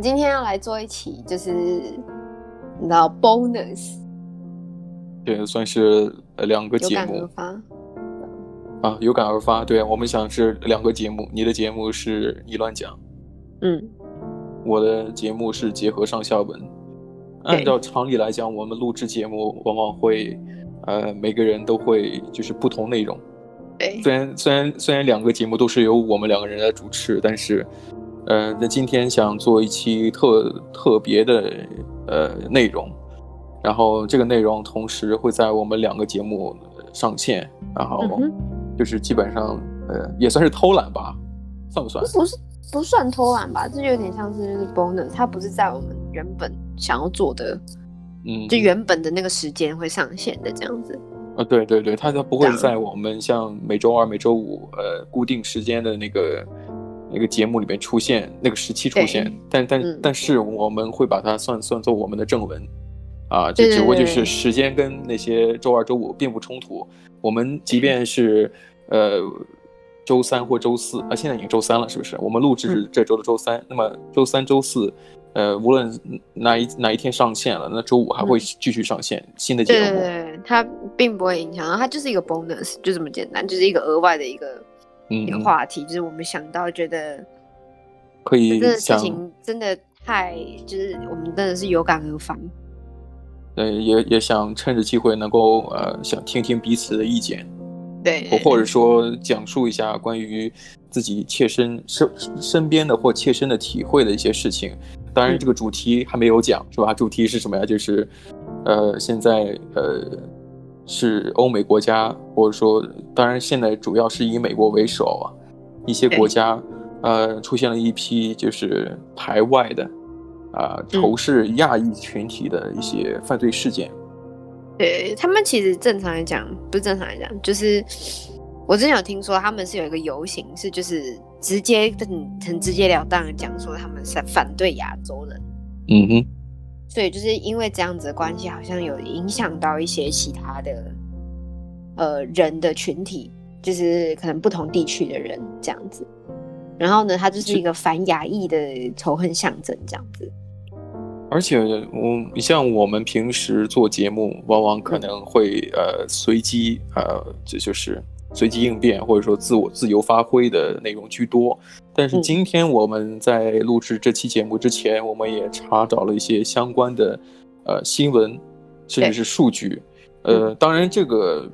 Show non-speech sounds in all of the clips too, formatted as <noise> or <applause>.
们今天要来做一期，就是你知道 bonus，对，算是两个节目。啊，有感而发。对，我们想是两个节目，你的节目是你乱讲，嗯，我的节目是结合上下文。按照常理来讲，我们录制节目往往会，呃，每个人都会就是不同内容。对，虽然虽然虽然两个节目都是由我们两个人来主持，但是，呃，那今天想做一期特特别的呃内容，然后这个内容同时会在我们两个节目上线，然后就是基本上呃也算是偷懒吧，算不算？不是不算偷懒吧，这就有点像是就是 bonus，它不是在我们原本想要做的，嗯，就原本的那个时间会上线的这样子。啊，对对对，它它不会在我们像每周二、每周五，呃，固定时间的那个那个节目里面出现，那个时期出现。但但、嗯、但是我们会把它算算作我们的正文，啊，这只不过就是时间跟那些周二、周五并不冲突。我们即便是呃周三或周四，啊，现在已经周三了，是不是？我们录制是这周的周三，嗯、那么周三、周四。呃，无论哪一哪一天上线了，那周五还会继续上线、嗯、新的节目。对对对，它并不会影响，它就是一个 bonus，就这么简单，就是一个额外的一个嗯一个话题，就是我们想到觉得可以这个事情真的太，就是我们真的是有感而发。对，也也想趁着机会能够呃，想听听彼此的意见，对，或者说讲述一下关于自己切身身身边的或切身的体会的一些事情。当然，这个主题还没有讲，是吧？主题是什么呀？就是，呃，现在呃，是欧美国家，或者说，当然现在主要是以美国为首啊，一些国家，呃，出现了一批就是排外的，啊、呃，仇视亚裔群体的一些犯罪事件。对，他们其实正常来讲，不是正常来讲，就是我之前有听说他们是有一个游行，是就是。直接很很直截了当的讲说他们是反对亚洲人，嗯哼，所以就是因为这样子的关系，好像有影响到一些其他的呃人的群体，就是可能不同地区的人这样子。然后呢，它就是一个反亚裔的仇恨象征这样子。而且我像我们平时做节目，往往可能会呃随机呃这就是。随机应变或者说自我自由发挥的内容居多，但是今天我们在录制这期节目之前，我们也查找了一些相关的呃新闻，甚至是数据。呃，当然这个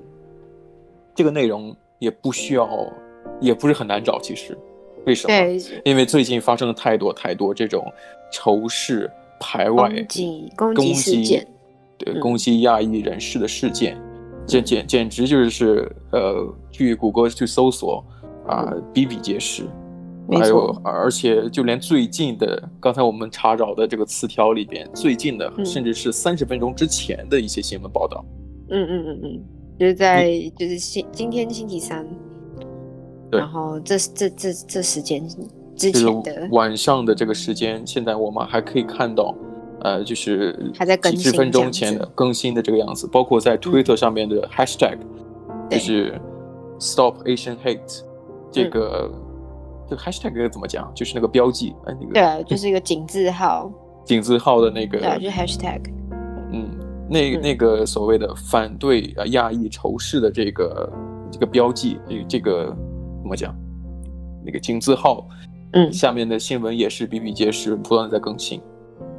这个内容也不需要，也不是很难找。其实，为什么？因为最近发生了太多太多这种仇视、排外、攻击、攻击事件，对，攻击亚裔人士的事件。简简简直就是，呃，去谷歌去搜索，啊、呃，比比皆是，还有，而且就连最近的，刚才我们查找的这个词条里边，最近的，甚至是三十分钟之前的一些新闻报道，嗯嗯嗯嗯，就是在就是星今天星期三，对，然后这这这这时间之前的晚上的这个时间，现在我们还可以看到。呃，就是几十分钟前的更新的这个样子，包括在 Twitter 上面的 Hashtag，、嗯、就是 Stop Asian Hate，这个、嗯、这个 Hashtag 怎么讲？就是那个标记，哎，那个对，就是一个井字号，<laughs> 井字号的那个，对，就是 Hashtag，嗯，那那个所谓的反对啊亚裔仇视的这个这个标记，这个怎么讲？那个井字号，嗯，下面的新闻也是比比皆是，不断在更新。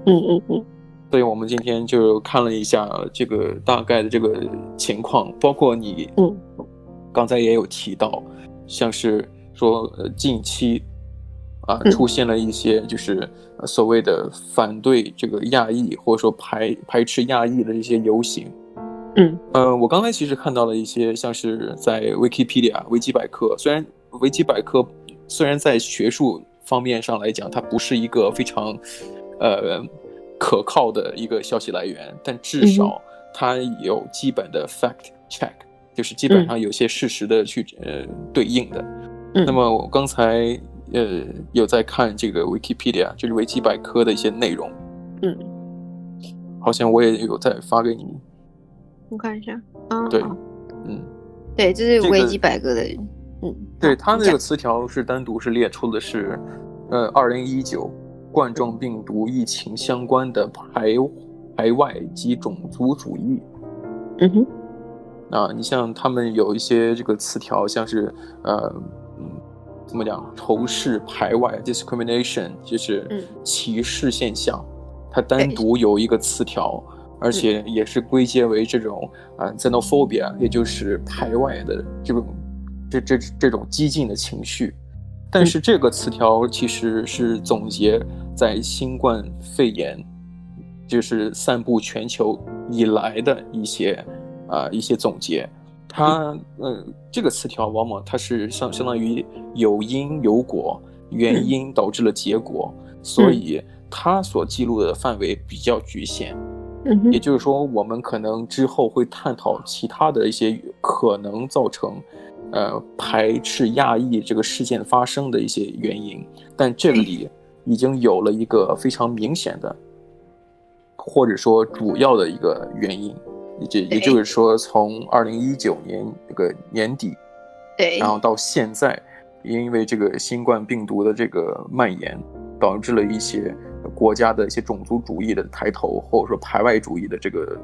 嗯嗯嗯，所以我们今天就看了一下这个大概的这个情况，包括你，嗯，刚才也有提到，像是说呃近期啊出现了一些就是所谓的反对这个亚裔或者说排排斥亚裔的一些游行，嗯。呃我刚才其实看到了一些像是在 Wikipedia 维基百科，虽然维基百科虽然在学术方面上来讲它不是一个非常呃，可靠的一个消息来源，但至少它有基本的 fact check，、嗯、就是基本上有些事实的去呃对应的。嗯、那么我刚才呃有在看这个 Wikipedia，就是维基百科的一些内容。嗯，好像我也有在发给你。我看一下。啊，对，嗯，对，这是维基百科的。这个、嗯，对，它那个词条是单独是列出的是，呃，二零一九。冠状病毒疫情相关的排排外及种族主义。嗯哼，啊，你像他们有一些这个词条，像是呃，嗯，怎么讲，仇视排外 discrimination，就是歧视现象，嗯、它单独有一个词条，而且也是归结为这种啊 xenophobia，也就是排外的这种这这这种激进的情绪。但是这个词条其实是总结在新冠肺炎就是散布全球以来的一些啊、呃、一些总结，它呃这个词条往往它是相相当于有因有果，原因导致了结果，所以它所记录的范围比较局限。也就是说，我们可能之后会探讨其他的一些可能造成。呃，排斥亚裔这个事件发生的一些原因，但这里已经有了一个非常明显的，或者说主要的一个原因，也也就是说，从二零一九年这个年底，对，然后到现在，因为这个新冠病毒的这个蔓延，导致了一些国家的一些种族主义的抬头，或者说排外主义的这个。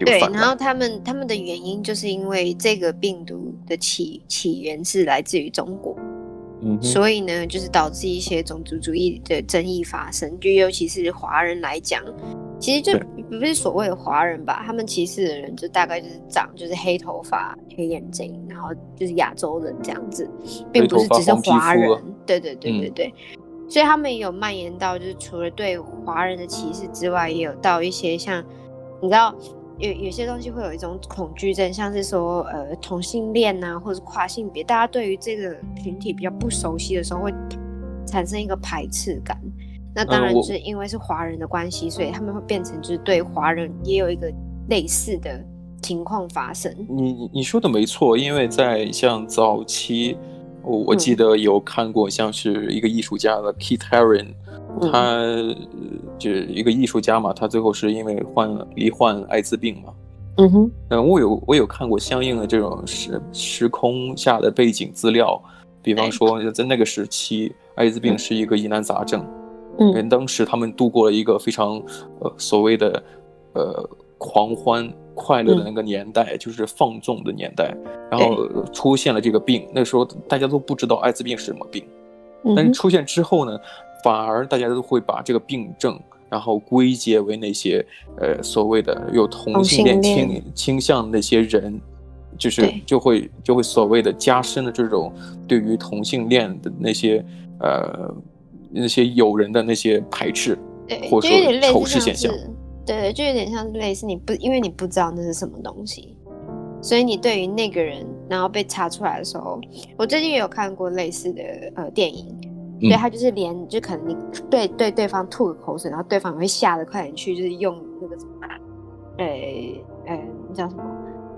对，然后他们他们的原因就是因为这个病毒的起起源是来自于中国，嗯，所以呢，就是导致一些种族主义的争议发生。就尤其是华人来讲，其实就不是所谓的华人吧，他们歧视的人就大概就是长就是黑头发、黑眼睛，然后就是亚洲人这样子，并不是只是华人。对对对对对，嗯，所以他们也有蔓延到，就是除了对华人的歧视之外，也有到一些像你知道。有有些东西会有一种恐惧症，像是说，呃，同性恋啊，或者是跨性别，大家对于这个群体比较不熟悉的时候，会产生一个排斥感。那当然是因为是华人的关系，所以他们会变成就是对华人也有一个类似的情况发生。你你说的没错，因为在像早期，我我记得有看过像是一个艺术家的 Keith Haring。他就是一个艺术家嘛，他最后是因为患罹患艾滋病嘛。嗯哼，嗯，我有我有看过相应的这种时时空下的背景资料，比方说在那个时期，艾滋病是一个疑难杂症。嗯，当时他们度过了一个非常呃所谓的呃狂欢快乐的那个年代，嗯，就是放纵的年代，然后出现了这个病，那时候大家都不知道艾滋病是什么病，但是出现之后呢，反而大家都会把这个病症，然后归结为那些呃所谓的有同性恋倾倾向那些人，就是就会就会所谓的加深了这种对于同性恋的那些呃那些友人的那些排斥，对，或者说仇视现象。对对，就有点像是类似你不因为你不知道那是什么东西，所以你对于那个人然后被查出来的时候，我最近也有看过类似的呃电影。对，他就是连就可能你对对对方吐个口水，然后对方也会吓得快点去，就是用那个什么，诶诶，叫什么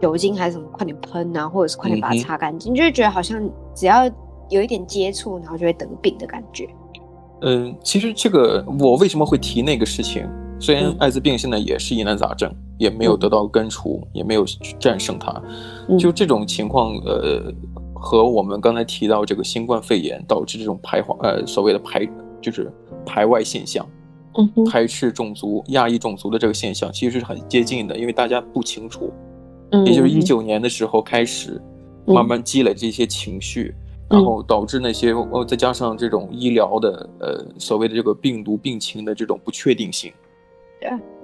酒精还是什么，快点喷啊，或者是快点把它擦干净，嗯、就是觉得好像只要有一点接触，然后就会得病的感觉。嗯，其实这个我为什么会提那个事情？虽然艾滋病现在也是疑难杂症，也没有得到根除，嗯、也没有去战胜它，就这种情况，呃。和我们刚才提到这个新冠肺炎导致这种排华，呃，所谓的排就是排外现象，嗯，排斥种族、亚裔种族的这个现象，其实是很接近的，因为大家不清楚，嗯，也就是一九年的时候开始慢慢积累这些情绪，嗯，然后导致那些，呃，再加上这种医疗的，呃，所谓的这个病毒病情的这种不确定性，对，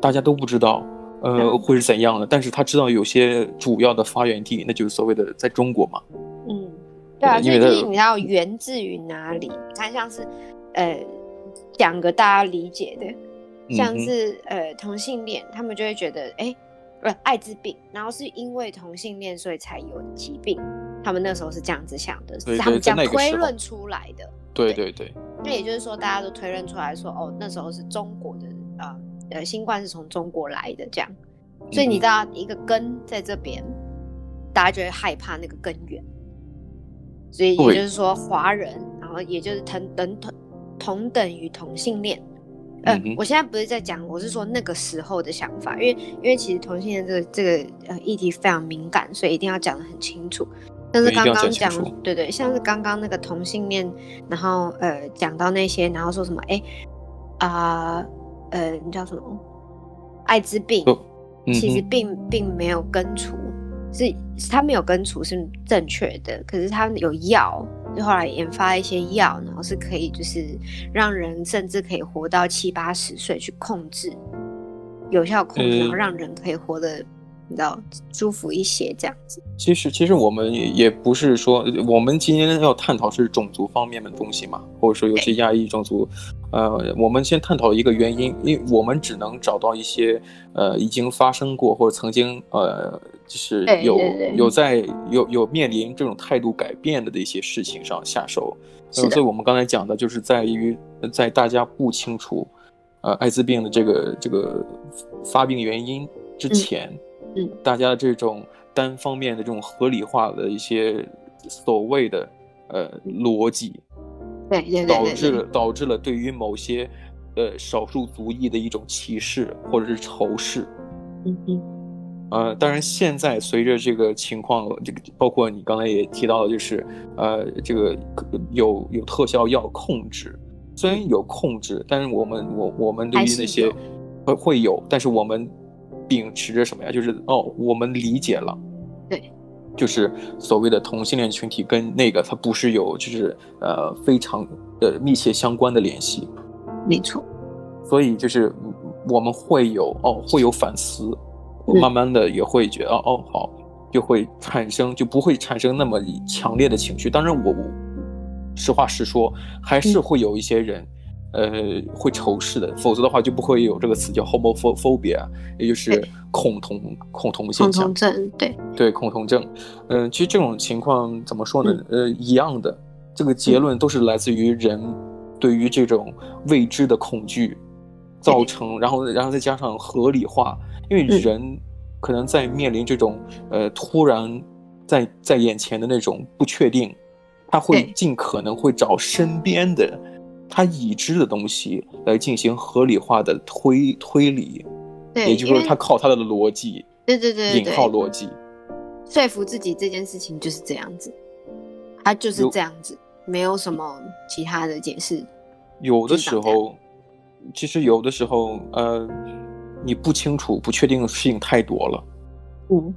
大家都不知道，呃，会是怎样的，但是他知道有些主要的发源地，那就是所谓的在中国嘛。嗯对啊，所以就是你知道源自于哪里？你看，像是呃，讲个大家理解的，像是、嗯、呃同性恋，他们就会觉得哎，不、呃、艾滋病，然后是因为同性恋所以才有疾病，他们那时候是这样子想的，是他们这样推论出来的。对对对。那也就是说，大家都推论出来说，哦，那时候是中国的呃呃新冠是从中国来的这样，所以你知道一个根在这边，大家就会害怕那个根源。所以也就是说，华人，然后也就是同等同同等于同性恋。我现在不是在讲，我是说那个时候的想法，因为因为其实同性恋这个这个呃议题非常敏感，所以一定要讲的很清楚。但是刚刚讲，对，对对，像是刚刚那个同性恋，然后呃讲到那些，然后说什么，哎，啊、呃，呃，你叫什么？艾滋病，其实并并没有根除，是他没有根除是正确的，可是他有药，就后来研发一些药，然后是可以就是让人甚至可以活到七八十岁去控制，有效控制，然后让人可以活得。你知道舒服一些这样子。其实，其实我们也也不是说，我们今天要探讨是种族方面的东西嘛，或者说有些亚裔种族，呃，我们先探讨一个原因，因为我们只能找到一些呃已经发生过或者曾经呃就是有有在有有面临这种态度改变的的一些事情上下手。所以我们刚才讲的就是在于在大家不清楚呃艾滋病的这个这个发病原因之前。嗯嗯，大家这种单方面的这种合理化的一些所谓的呃逻辑，对对对，导致了导致了对于某些呃少数族裔的一种歧视或者是仇视。嗯嗯。呃，当然现在随着这个情况，这个包括你刚才也提到的，就是呃这个有有特效药控制，虽然有控制，但是我们我我们对于那些会会有，但是我们。秉持着什么呀？就是哦，我们理解了，对，就是所谓的同性恋群体跟那个它不是有就是呃非常的密切相关的联系，没错。所以就是我们会有哦会有反思，我慢慢的也会觉得、嗯、哦好，就会产生就不会产生那么强烈的情绪。当然我我实话实说，还是会有一些人。嗯呃，会仇视的，否则的话就不会有这个词叫 homophobia，也就是恐同恐同现象。恐同症，对对，恐同症。嗯、呃，其实这种情况怎么说呢？嗯、呃，一样的，这个结论都是来自于人对于这种未知的恐惧造成，然后然后再加上合理化，因为人可能在面临这种呃突然在在眼前的那种不确定，他会尽可能会找身边的。他已知的东西来进行合理化的推推理，对，也就是说，他靠他的逻辑，对对对，引号逻辑，说服自己这件事情就是这样子，他就是这样子，没有什么其他的解释。有的时候，其实有的时候，呃，你不清楚、不确定的事情太多了，嗯。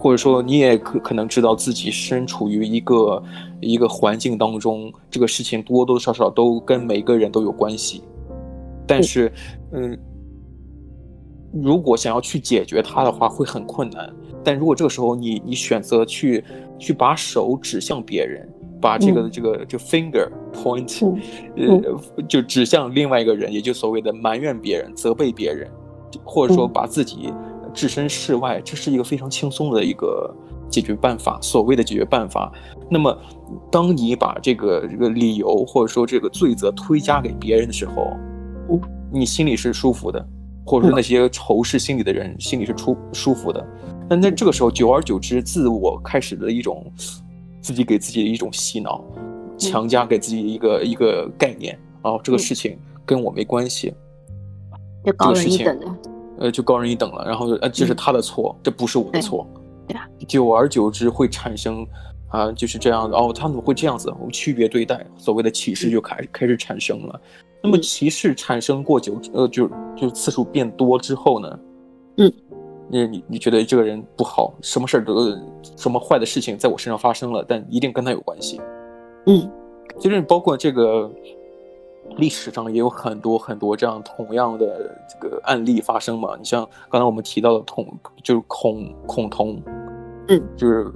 或者说，你也可可能知道自己身处于一个一个环境当中，这个事情多多少少都跟每个人都有关系。但是，嗯，如果想要去解决它的话，会很困难。但如果这个时候你你选择去去把手指向别人，把这个这个就 finger point，呃，就指向另外一个人，也就所谓的埋怨别人、责备别人，或者说把自己。置身事外，这是一个非常轻松的一个解决办法。所谓的解决办法，那么当你把这个这个理由或者说这个罪责推加给别人的时候，你心里是舒服的，或者说那些仇视心理的人心里是舒舒服的。那那这个时候，久而久之，自我开始的一种自己给自己的一种洗脑，强加给自己一个一个概念哦，这个事情跟我没关系，就高人一等的。呃，就高人一等了，然后呃，这是他的错，嗯、这不是我的错。对啊，久而久之会产生啊，就是这样的哦，他怎么会这样子？我们区别对待，所谓的歧视就开、嗯、开始产生了。那么歧视产生过久，呃，就就次数变多之后呢？嗯，你你你觉得这个人不好，什么事儿都什么坏的事情在我身上发生了，但一定跟他有关系。嗯，其实包括这个。历史上也有很多很多这样同样的这个案例发生嘛？你像刚才我们提到的同，就是恐恐同，嗯，就是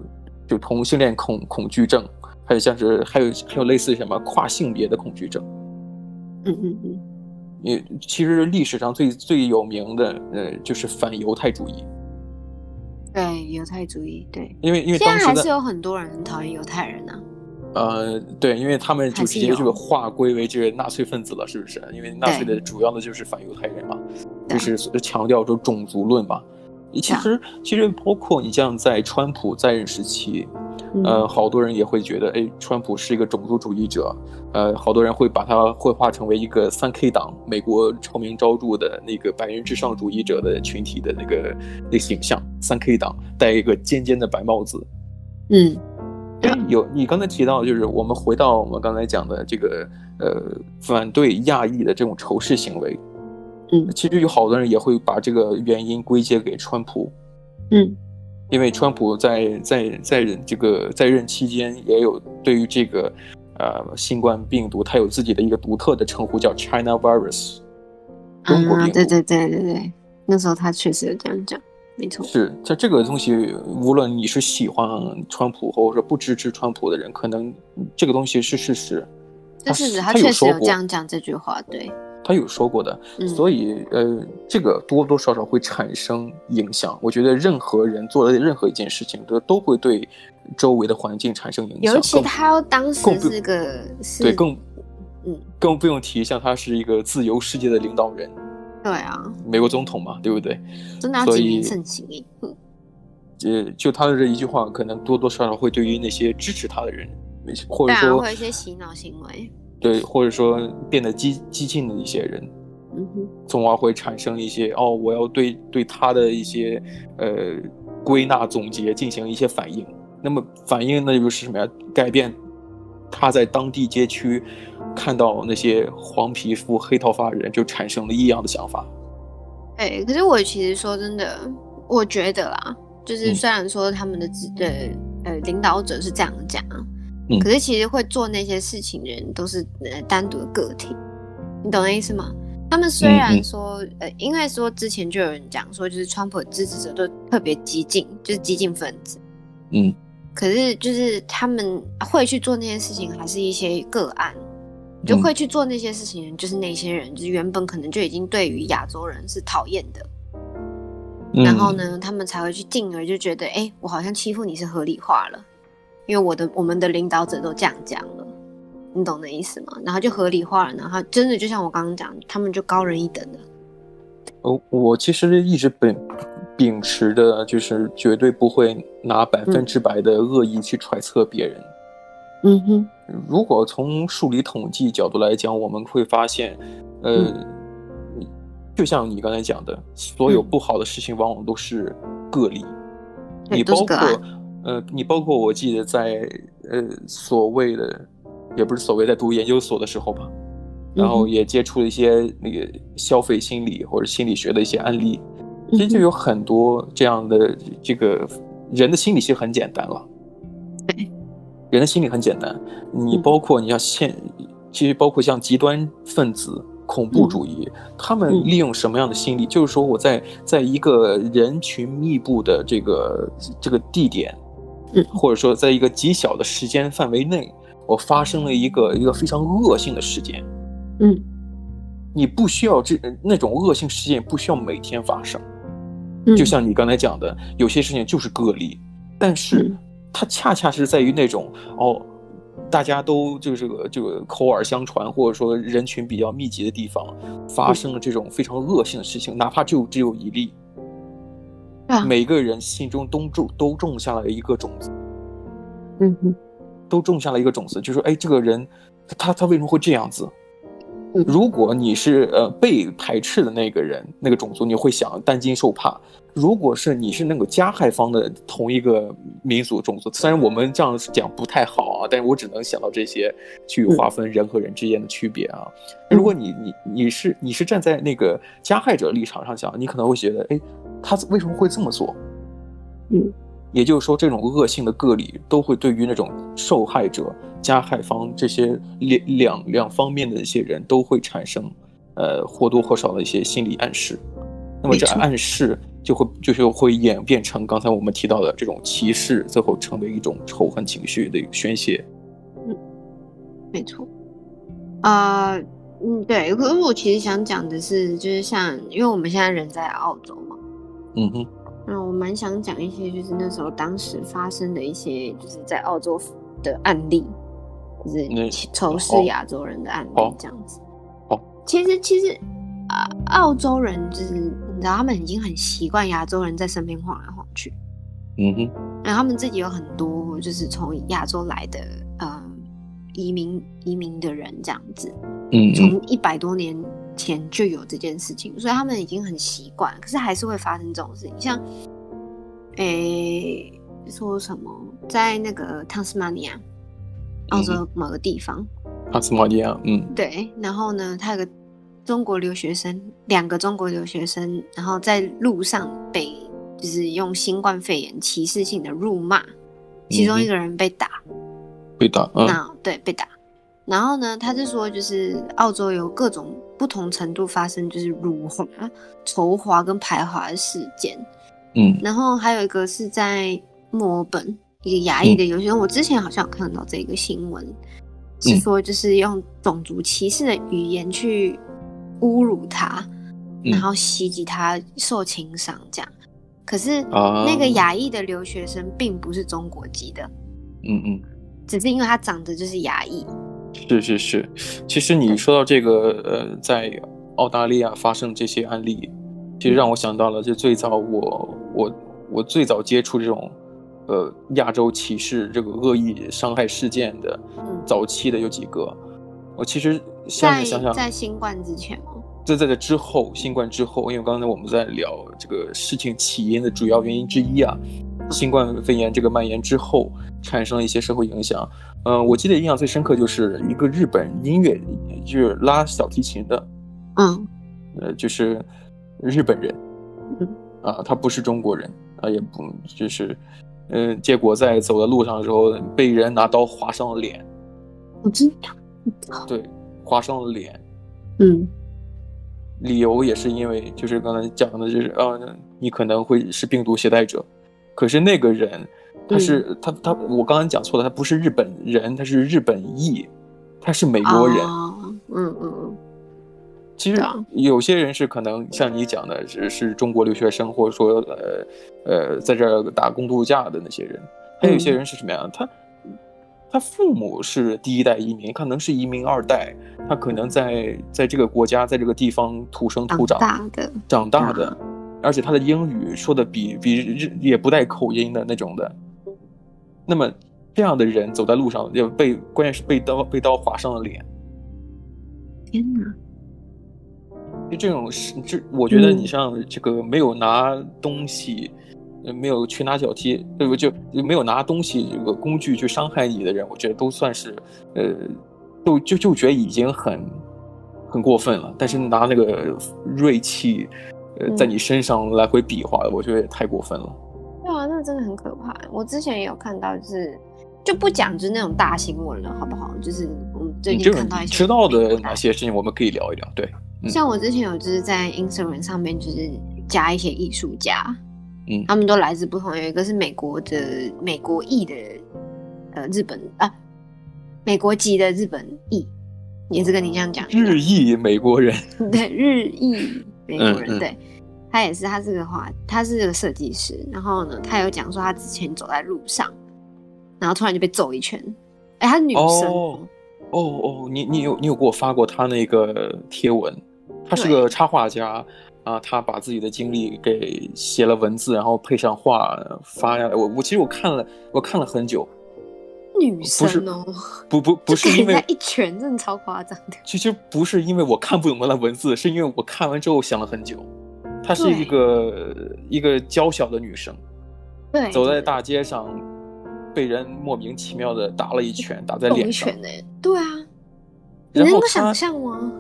就同性恋恐恐惧症，还有像是还有还有类似什么跨性别的恐惧症，嗯嗯嗯，也其实历史上最最有名的呃就是反犹太主义，对犹太主义，对，因为因为当时还是有很多人很讨厌犹太人呢、啊。呃，对，因为他们就直接就划归为这个纳粹分子了，是不是？因为纳粹的主要的就是反犹太人嘛，就是强调说种族论嘛。其实其实包括你像在川普在任时期，呃，好多人也会觉得，哎，川普是一个种族主义者，呃，好多人会把他绘画成为一个三 K 党，美国臭名昭著的那个白人至上主义者的群体的那个那个形象，三 K 党戴一个尖尖的白帽子，嗯。有你刚才提到，就是我们回到我们刚才讲的这个呃反对亚裔的这种仇视行为，嗯，其实有好多人也会把这个原因归结给川普，嗯，因为川普在在在任这个在任期间也有对于这个呃新冠病毒，他有自己的一个独特的称呼，叫 China Virus，中国病毒，啊，对对对对对，那时候他确实有这样讲。没错，是在这个东西，无论你是喜欢川普，或者说不支持川普的人，可能这个东西是事实。这是他确实有这样讲这句话，对，他有说过的。嗯、所以呃，这个多多少少会产生影响。我觉得任何人做的任何一件事情，都都会对周围的环境产生影响。尤其他当时是个对更嗯更不用提，像他是一个自由世界的领导人。对啊，美国总统嘛，对不对？真的要谨言慎行。就他的这一句话，可能多多少少会对于那些支持他的人，或者说会有一些洗脑行为，对，或者说变得激激进的一些人，嗯哼，从而会产生一些哦，我要对对他的一些呃归纳总结进行一些反应。那么反应那就是什么呀？改变他在当地街区。看到那些黄皮肤黑头发的人，就产生了异样的想法。哎，可是我其实说真的，我觉得啦，就是虽然说他们的指的、嗯、呃领导者是这样讲，嗯，可是其实会做那些事情的人都是呃单独的个体，你懂那意思吗？他们虽然说、嗯、呃，因为说之前就有人讲说，就是川普的支持者都特别激进，就是激进分子，嗯，可是就是他们会去做那些事情，还是一些个案。就会去做那些事情，就是那些人，就是原本可能就已经对于亚洲人是讨厌的，嗯，然后呢，他们才会去进而就觉得，哎，我好像欺负你是合理化了，因为我的我们的领导者都这样讲了，你懂那意思吗？然后就合理化了，然后真的就像我刚刚讲，他们就高人一等了。哦，我其实一直秉秉持的就是绝对不会拿百分之百的恶意去揣测别人。嗯哼。如果从数理统计角度来讲，我们会发现，呃，嗯、就像你刚才讲的，所有不好的事情往往都是个例。嗯、你包括，呃，你包括，我记得在呃所谓的，也不是所谓在读研究所的时候吧，然后也接触了一些那个消费心理或者心理学的一些案例，其实就有很多这样的这个人的心理其实很简单了。人的心理很简单，你包括你要现，其实包括像极端分子、恐怖主义，他们利用什么样的心理？就是说我在在一个人群密布的这个这个地点，或者说在一个极小的时间范围内，我发生了一个一个非常恶性的事件。嗯，你不需要这那种恶性事件不需要每天发生，就像你刚才讲的，有些事情就是个例，但是。它恰恰是在于那种哦，大家都就是个这个口耳相传，或者说人群比较密集的地方，发生了这种非常恶性的事情，哪怕就只有一例，啊，每个人心中都种都种下了一个种子，嗯哼，都种下了一个种子，就是说，哎，这个人他他为什么会这样子？如果你是呃被排斥的那个人，那个种族，你会想担惊受怕。如果是你是那个加害方的同一个民族种族，虽然我们这样讲不太好啊，但是我只能想到这些去划分人和人之间的区别啊。如果你你你是你是站在那个加害者立场上想，你可能会觉得，哎，他为什么会这么做？嗯。也就是说，这种恶性的个例都会对于那种受害者、加害方这些两两两方面的一些人都会产生，呃或多或少的一些心理暗示。那么这暗示就会就是会演变成刚才我们提到的这种歧视，最后成为一种仇恨情绪的一个宣泄。嗯，没错。啊、呃，嗯，对。可是我其实想讲的是，就是像因为我们现在人在澳洲嘛。嗯哼。嗯，我蛮想讲一些，就是那时候当时发生的一些，就是在澳洲的案例，就是仇视亚洲人的案例这样子。哦，其实其实啊，澳洲人就是你知道，他们已经很习惯亚洲人在身边晃来晃去。嗯哼。然后他们自己有很多就是从亚洲来的呃移民移民的人这样子。嗯。从一百多年。前就有这件事情，所以他们已经很习惯，可是还是会发生这种事情。像，诶、欸，说什么在那个汤斯马尼亚，澳洲某个地方。汤斯马尼亚，嗯，对。然后呢，他有个中国留学生，两个中国留学生，然后在路上被就是用新冠肺炎歧视性的辱骂，其中一个人被打，嗯、被打，嗯，那对被打。然后呢，他是说，就是澳洲有各种不同程度发生，就是辱华、<laughs> 仇华跟排华的事件。嗯，然后还有一个是在墨尔本一个牙裔的留学生，我之前好像有看到这个新闻，是说就是用种族歧视的语言去侮辱他，然后袭击他受轻伤这样。可是那个亚裔的留学生并不是中国籍的，嗯嗯，只是因为他长得就是亚裔。是是是，其实你说到这个，呃，在澳大利亚发生这些案例，其实让我想到了，就最早我我我最早接触这种，呃，亚洲歧视这个恶意伤害事件的，早期的有几个，我其实现在想想，在新冠之前吗？在在这之后，新冠之后，因为刚才我们在聊这个事情起因的主要原因之一啊。新冠肺炎这个蔓延之后，产生了一些社会影响。嗯、呃，我记得印象最深刻就是一个日本音乐，就是拉小提琴的，嗯，呃，就是日本人，嗯，啊，他不是中国人，啊也不就是，嗯、呃，结果在走在路上的时候被人拿刀划伤了脸。我知道。对，划伤了脸。嗯。理由也是因为，就是刚才讲的，就是啊，你可能会是病毒携带者。可是那个人，他是、嗯、他他，我刚刚讲错了，他不是日本人，他是日本裔，他是美国人。嗯嗯嗯。其实有些人是可能像你讲的，是是中国留学生，或者说呃呃在这儿打工度假的那些人。还有一些人是什么样？他他父母是第一代移民，可能是移民二代，他可能在在这个国家，在这个地方土生土长，长大的。长大的而且他的英语说的比比日也不带口音的那种的，那么这样的人走在路上要被，关键是被刀被刀划伤了脸。天哪！就这种事这，我觉得你像这个没有拿东西，嗯、没有拳打脚踢，对不就没有拿东西这个工具去伤害你的人，我觉得都算是呃，就就就觉得已经很很过分了。但是拿那个锐器。呃在你身上来回比划，我觉得也太过分了。那真的很可怕。我之前也有看到，就是就不讲就是那种大新闻了，好不好？就是我们最近看到一些知道的哪些事情，我们可以聊一聊。对，嗯、像我之前有就是在 Instagram 上面就是加一些艺术家，嗯，他们都来自不同，有一个是美国的美国裔的，呃，日本啊，美国籍的日本裔，也是跟你这样讲，<laughs> 日裔美国人，对，日裔。美国人，嗯嗯，对，他也是，他是个画，他是个设计师。然后呢，他有讲说他之前走在路上，然后突然就被揍一拳。哎，他是女生。哦哦哦，你你有你有给我发过他那个贴文？他是个插画家啊，他把自己的经历给写了文字，然后配上画发下来。我我其实我看了，我看了很久。女生哦，不不 <laughs> 不是因为一拳真的超夸张的。其实不是因为我看不懂他的文字，是因为我看完之后想了很久。她是一个一个娇小的女生，对，走在大街上，被人莫名其妙的打了一拳，打在脸上。一拳欸，对啊，你能够想象吗？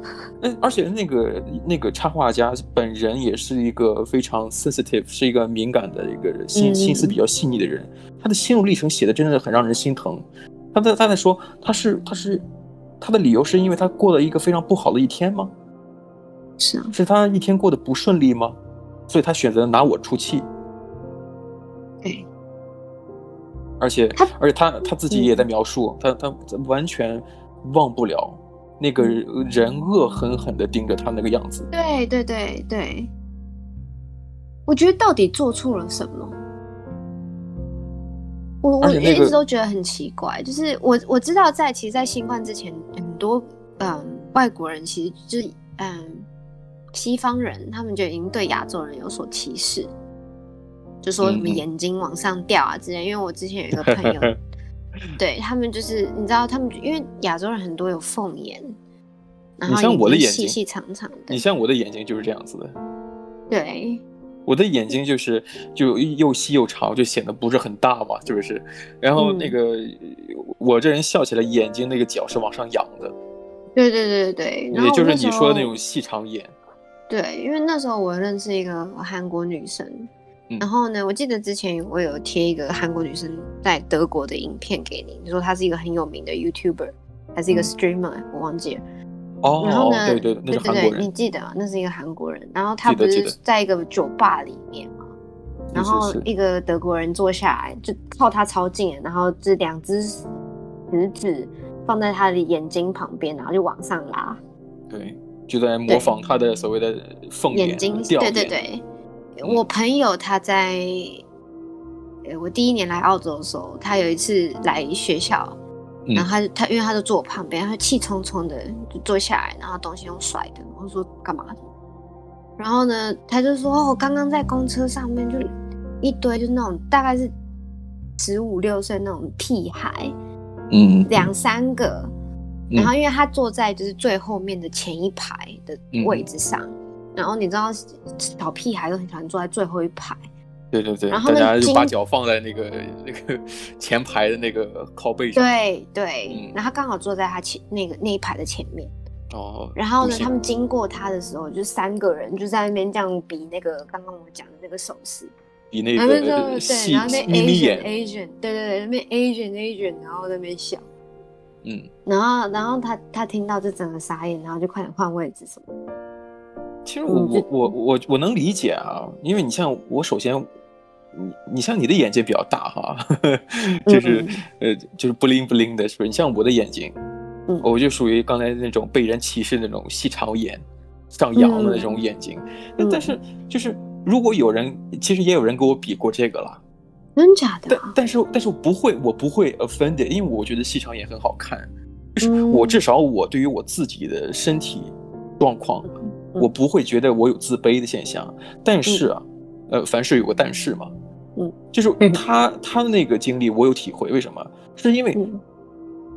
嗯，而且那个那个插画家本人也是一个非常 sensitive，是一个敏感的一个人心心思比较细腻的人。嗯他的心路历程写的真的很让人心疼。他在他在说，他是他是他的理由是因为他过了一个非常不好的一天吗？是啊，是他一天过得不顺利吗？所以他选择拿我出气。对，而且而且他他自己也在描述，他他完全忘不了那个人恶狠狠地盯着他那个样子。对对对对，我觉得到底做错了什么？我我一直都觉得很奇怪，就是我我知道在其实，在新冠之前，很多嗯外国人其实就是嗯西方人，他们就已经对亚洲人有所歧视，就说什么眼睛往上掉啊之类。因为我之前有一个朋友，<laughs> 对他们就是你知道，他们因为亚洲人很多有凤眼，然后眼睛细细长长的。你像我的眼睛就是这样子的。对。我的眼睛就是就又细又长，就显得不是很大嘛，是不是？然后那个、嗯、我这人笑起来眼睛那个角是往上仰的。对对对对对，也就是你说的那种细长眼。对，因为那时候我认识一个韩国女生，嗯、然后呢，我记得之前我有贴一个韩国女生在德国的影片给你，你说她是一个很有名的 YouTuber，还是一个 Streamer，、嗯、我忘记了。哦，然后呢，对对，那是韩国人。对对对，你记得那是一个韩国人，然后他不是在一个酒吧里面嘛，然后一个德国人坐下来，就靠他超近，然后这两只食指放在他的眼睛旁边，然后就往上拉。对，就在模仿他的所谓的凤眼，眼睛。对对对，嗯、我朋友他在，呃我第一年来澳洲的时候，他有一次来学校。然后他他因为他就坐我旁边，他气冲冲的就坐下来，然后东西用甩的。我说干嘛？然后呢，他就说哦，我刚刚在公车上面就一堆就是那种大概是十五六岁那种屁孩，嗯，两三个。然后因为他坐在就是最后面的前一排的位置上，嗯、然后你知道小屁孩都很喜欢坐在最后一排。对对对，然后大家就把脚放在那个 <laughs> 那个前排的那个靠背上。对对，嗯、然后他刚好坐在他前那个那一排的前面。哦。然后呢，他们经过他的时候，就三个人就在那边这样比那个刚刚我讲的那个手势，比那个对，然后那 Asian Asian，对对对，那边 Asian Asian，然后那边笑。嗯。然后然后他他听到就整个傻眼，然后就快点换位置什么。其实我我我我我能理解啊，因为你像我首先。你你像你的眼睛比较大哈，<laughs> 就是、嗯、呃就是不灵不灵的，是不是？你像我的眼睛，嗯、我就属于刚才那种被人歧视那种细长眼、上扬的那种眼睛。嗯、但是就是如果有人，其实也有人给我比过这个了，真假的？但但是但是我不会，我不会 offended，因为我觉得细长也很好看。就是我至少我对于我自己的身体状况，嗯、我不会觉得我有自卑的现象。但是啊，嗯、呃，凡事有个但是嘛。嗯，就是他他的那个经历，我有体会。为什么？是因为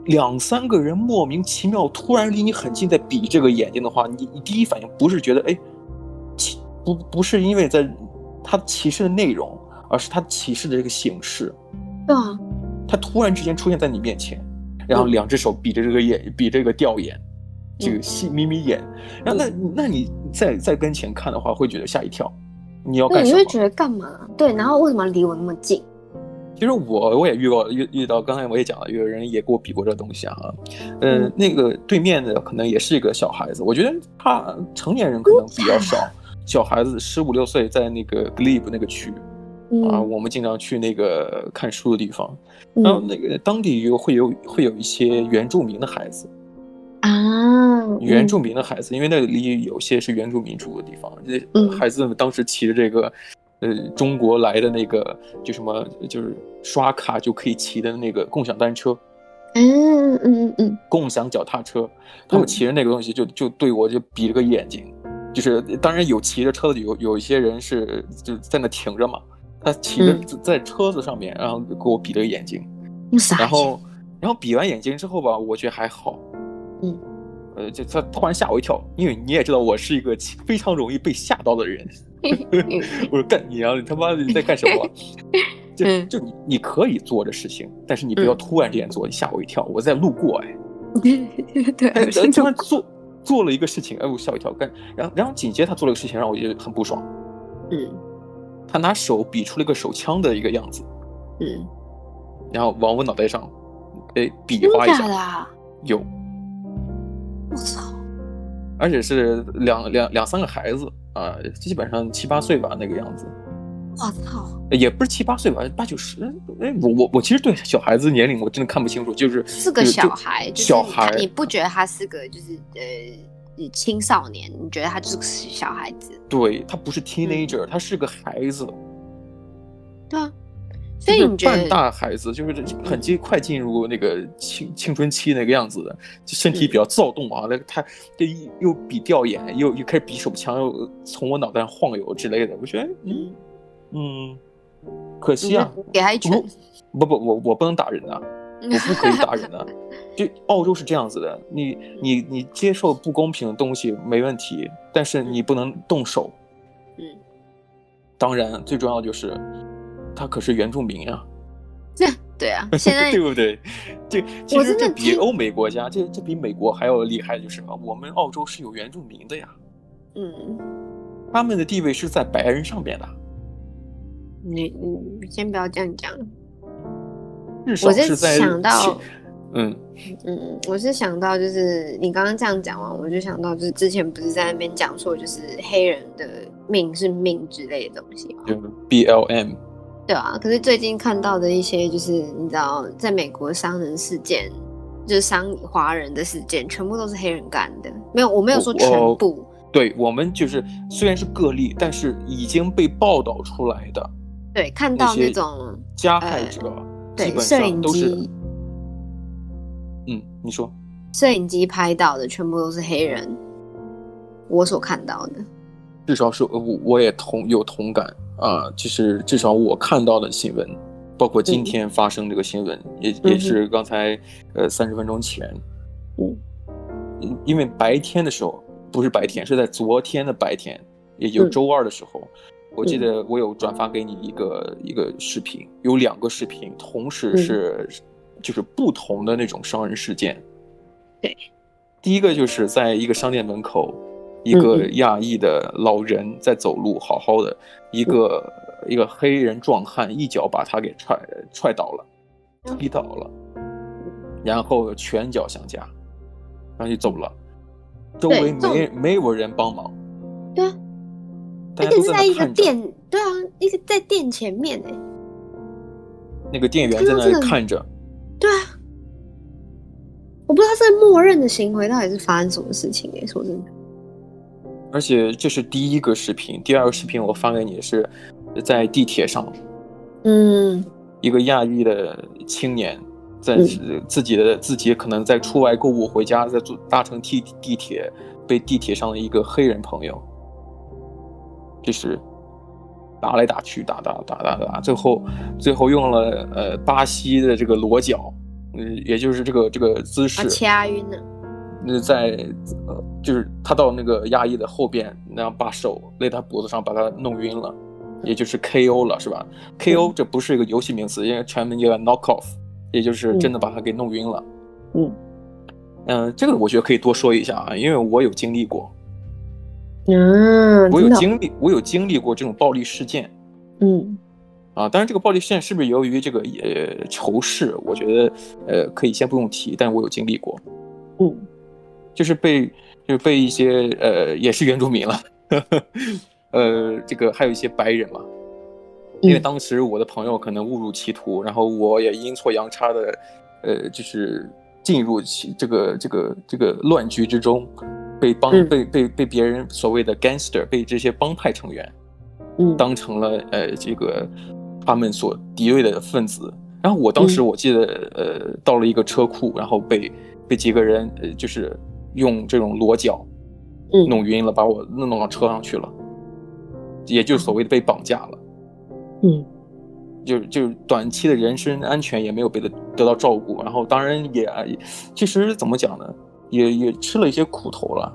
两三个人莫名其妙突然离你很近，在比这个眼睛的话，你你第一反应不是觉得哎，歧不不是因为在他歧视的内容，而是他歧视的这个形式。对啊，他突然之间出现在你面前，然后两只手比着这个眼，比这个吊眼，这个细眯眯眼，然后那那你在在跟前看的话，会觉得吓一跳。你要干什么？你会觉得干嘛？对，然后为什么离我那么近？其实我我也遇过遇遇到，刚才我也讲了，有人也给我比过这东西啊。嗯、呃，那个对面的可能也是一个小孩子，我觉得他成年人可能比较少，小孩子十五六岁，在那个 Glebe 那个区、嗯、啊，我们经常去那个看书的地方，然后那个当地有会有会有一些原住民的孩子。啊，原住民的孩子，嗯、因为那里有些是原住民住的地方，这孩子们当时骑着这个，呃，中国来的那个，就什么，就是刷卡就可以骑的那个共享单车，嗯嗯嗯，共享脚踏车，他们骑着那个东西就就对我就比了个眼睛，就是当然有骑着车的，有有一些人是就在那停着嘛，他骑着在车子上面，然后给我比了个眼睛，然后然后比完眼睛之后吧，我觉得还好。嗯，呃，就他突然吓我一跳，因为你也知道我是一个非常容易被吓到的人。<laughs> 我说干你啊，你他妈的你在干什么？就就你你可以做的事情，但是你不要突然这样做，你吓我一跳。我在路过哎，<laughs> 对，突然做做了一个事情，哎，我吓我一跳。干，然后然后紧接着他做了个事情，让我觉得很不爽。嗯，他拿手比出了一个手枪的一个样子。嗯，然后往我脑袋上，哎，比划一下。有。我操！而且是两两两三个孩子啊，基本上七八岁吧那个样子。我操！也不是七八岁吧，八九十。哎，我我我其实对小孩子年龄我真的看不清楚，就是是个小孩，就小孩，你不觉得他是个就是呃青少年？你觉得他就是个小孩子？对，他不是 teenager，他是个孩子。对啊。所以你觉得半大孩子就是很近快进入那个青青春期那个样子的，就身体比较躁动啊，那个他这又比吊眼，又又开始比手枪，又从我脑袋上晃悠之类的。我觉得，嗯嗯，可惜啊，给他一拳。不不，我我不能打人啊，我不可以打人啊。<laughs> 就澳洲是这样子的，你你你接受不公平的东西没问题，但是你不能动手。嗯，当然最重要就是他可是原住民啊。<laughs> 对对啊，现在 <laughs> 对不对？这其实这比欧美国家，这这比美国还要厉害，就是什么？我们澳洲是有原住民的呀。嗯，他们的地位是在白人上边的。你你先不要这样讲。至少是在我是想到，嗯嗯，我是想到，就是你刚刚这样讲完，我就想到，就是之前不是在那边讲说，就是黑人的命是命之类的东西吗？就 BLM。对啊，可是最近看到的一些，就是你知道，在美国伤人事件，就是伤华人的事件，全部都是黑人干的。没有，我没有说全部。对，我们就是虽然是个例，但是已经被报道出来的。对，看到那种加害者，对，摄影机。嗯，你说，摄影机拍到的全部都是黑人，我所看到的。至少是我，我也同有同感。啊，就是至少我看到的新闻，包括今天发生这个新闻，嗯、也也是刚才呃三十分钟前，嗯，因为白天的时候不是白天，是在昨天的白天，也就周二的时候，嗯、我记得我有转发给你一个、嗯、一个视频，有两个视频同时是、嗯、就是不同的那种伤人事件，对，第一个就是在一个商店门口。一个亚裔的老人在走路，好好的，一个一个黑人壮汉一脚把他给踹踹倒了，踢倒了，然后拳脚相加，然后就走了，周围没没有人帮忙，对啊，而且是在一个店，对啊，一个在店前面哎，那个店员在那里看着，对啊，我不知道这默认的行为到底是发生什么事情哎，说真的。而且这是第一个视频，第二个视频我发给你是，在地铁上，嗯，一个亚裔的青年在自己的、嗯、自己可能在出外购物回家，在坐搭乘地地铁，被地铁上的一个黑人朋友，就是打来打去，打打打打打，最后最后用了呃巴西的这个裸绞，嗯，也就是这个这个姿势，掐晕了。那在呃，就是他到那个亚裔的后边，然后把手勒他脖子上，把他弄晕了，也就是 KO 了，是吧？KO 这不是一个游戏名词，因为全名叫 knock off，也就是真的把他给弄晕了。嗯，嗯、呃，这个我觉得可以多说一下啊，因为我有经历过。嗯，我有经历，我有经历过这种暴力事件。嗯，啊，当然这个暴力事件是不是由于这个呃仇视？我觉得呃可以先不用提，但我有经历过。嗯。就是被，就是被一些呃，也是原住民了，呵 <laughs> 呵呃，这个还有一些白人嘛，因为当时我的朋友可能误入歧途，然后我也阴错阳差的，呃，就是进入其这个这个这个乱局之中，被帮被被被别人所谓的 gangster 被这些帮派成员，嗯，当成了呃这个他们所敌对的分子，然后我当时我记得呃到了一个车库，然后被被几个人呃就是。用这种裸绞，弄晕了，把我弄到车上去了，也就是所谓的被绑架了，嗯，就就短期的人身安全也没有被得得到照顾，然后当然也其实怎么讲呢，也也吃了一些苦头了，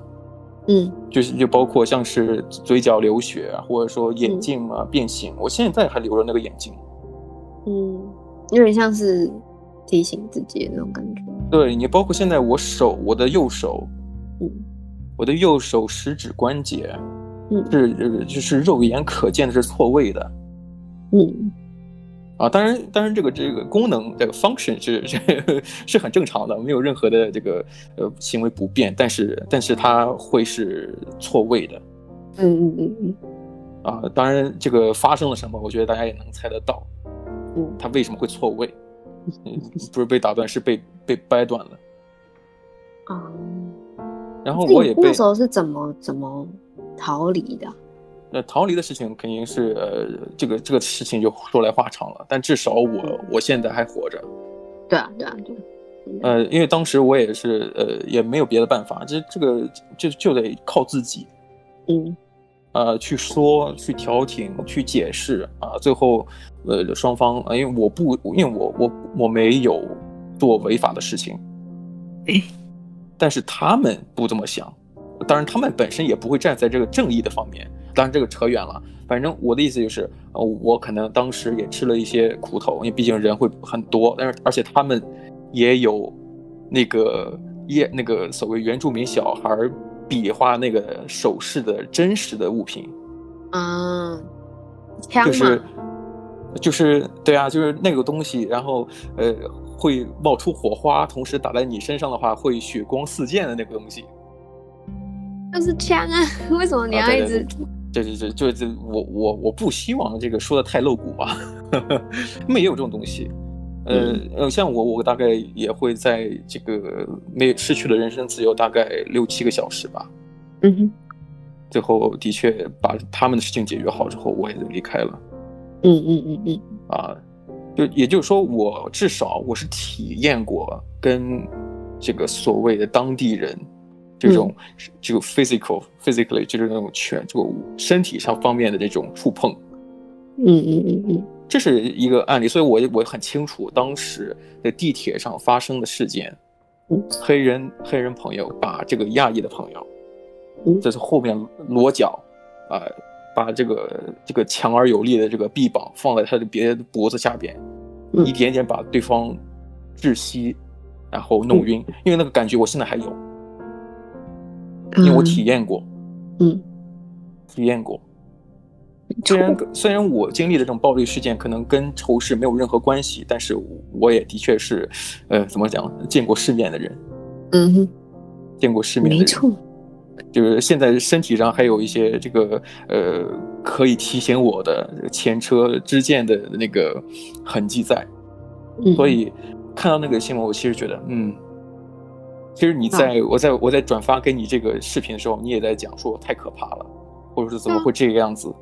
嗯，就是就包括像是嘴角流血啊，或者说眼镜啊变形，我现在还留着那个眼镜，嗯，有点像是。提醒自己的那种感觉，对，你包括现在我手，我的右手，嗯，我的右手食指关节，嗯，是就是肉眼可见的是错位的，嗯，啊，当然，当然这个这个功能这个 function 是 <laughs> 是是很正常的，没有任何的这个呃行为不便，但是但是它会是错位的，嗯嗯嗯嗯，啊，当然这个发生了什么，我觉得大家也能猜得到，嗯，它为什么会错位？不是被打断，是被被掰断了。啊、嗯，然后我也被那时候是怎么怎么逃离的？那逃离的事情肯定是呃，这个这个事情就说来话长了。但至少我我现在还活着。对啊，对啊，对。呃，因为当时我也是呃，也没有别的办法，这这个就就得靠自己。嗯。呃，去说，去调停，去解释啊，最后，呃，双方啊，因为我不，因为我我我没有做违法的事情，但是他们不这么想，当然他们本身也不会站在这个正义的方面当然这个扯远了。反正我的意思就是，呃，我可能当时也吃了一些苦头，因为毕竟人会很多，但是而且他们也有那个也那个所谓原住民小孩比划那个手势的真实的物品。嗯，就是就是对啊，就是那个东西，然后呃会冒出火花，同时打在你身上的话会血光四溅的那个东西。就是枪啊！<laughs> 为什么你要一直？对对对，就是我我我不希望这个说的太露骨嘛。他们也有这种东西，呃呃，像我我大概也会在这个没失去了人身自由大概六七个小时吧。嗯哼。最后的确把他们的事情解决好之后，我也就离开了。嗯嗯嗯嗯。啊，就也就是说，我至少我是体验过跟这个所谓的当地人。这种这个 physical physically 就是那种拳这个身体上方面的这种触碰，嗯嗯嗯嗯，这是一个案例，所以我我很清楚当时在地铁上发生的事件，黑人黑人朋友把这个亚裔的朋友，这是后面裸脚，啊、呃，把这个这个强而有力的这个臂膀放在他的别的脖子下边，一点点把对方窒息，然后弄晕，因为那个感觉我现在还有。因为我体验过，嗯，体验过。虽然虽然我经历的这种暴力事件可能跟仇视没有任何关系，但是我也的确是，呃，怎么讲，见过世面的人。嗯哼，见过世面的人。没错。就是现在身体上还有一些这个呃可以提醒我的前车之鉴的那个痕迹在。嗯。所以看到那个新闻，我其实觉得，嗯。其实你在、啊、我在我在转发给你这个视频的时候，你也在讲说太可怕了，或者是怎么会这个样子。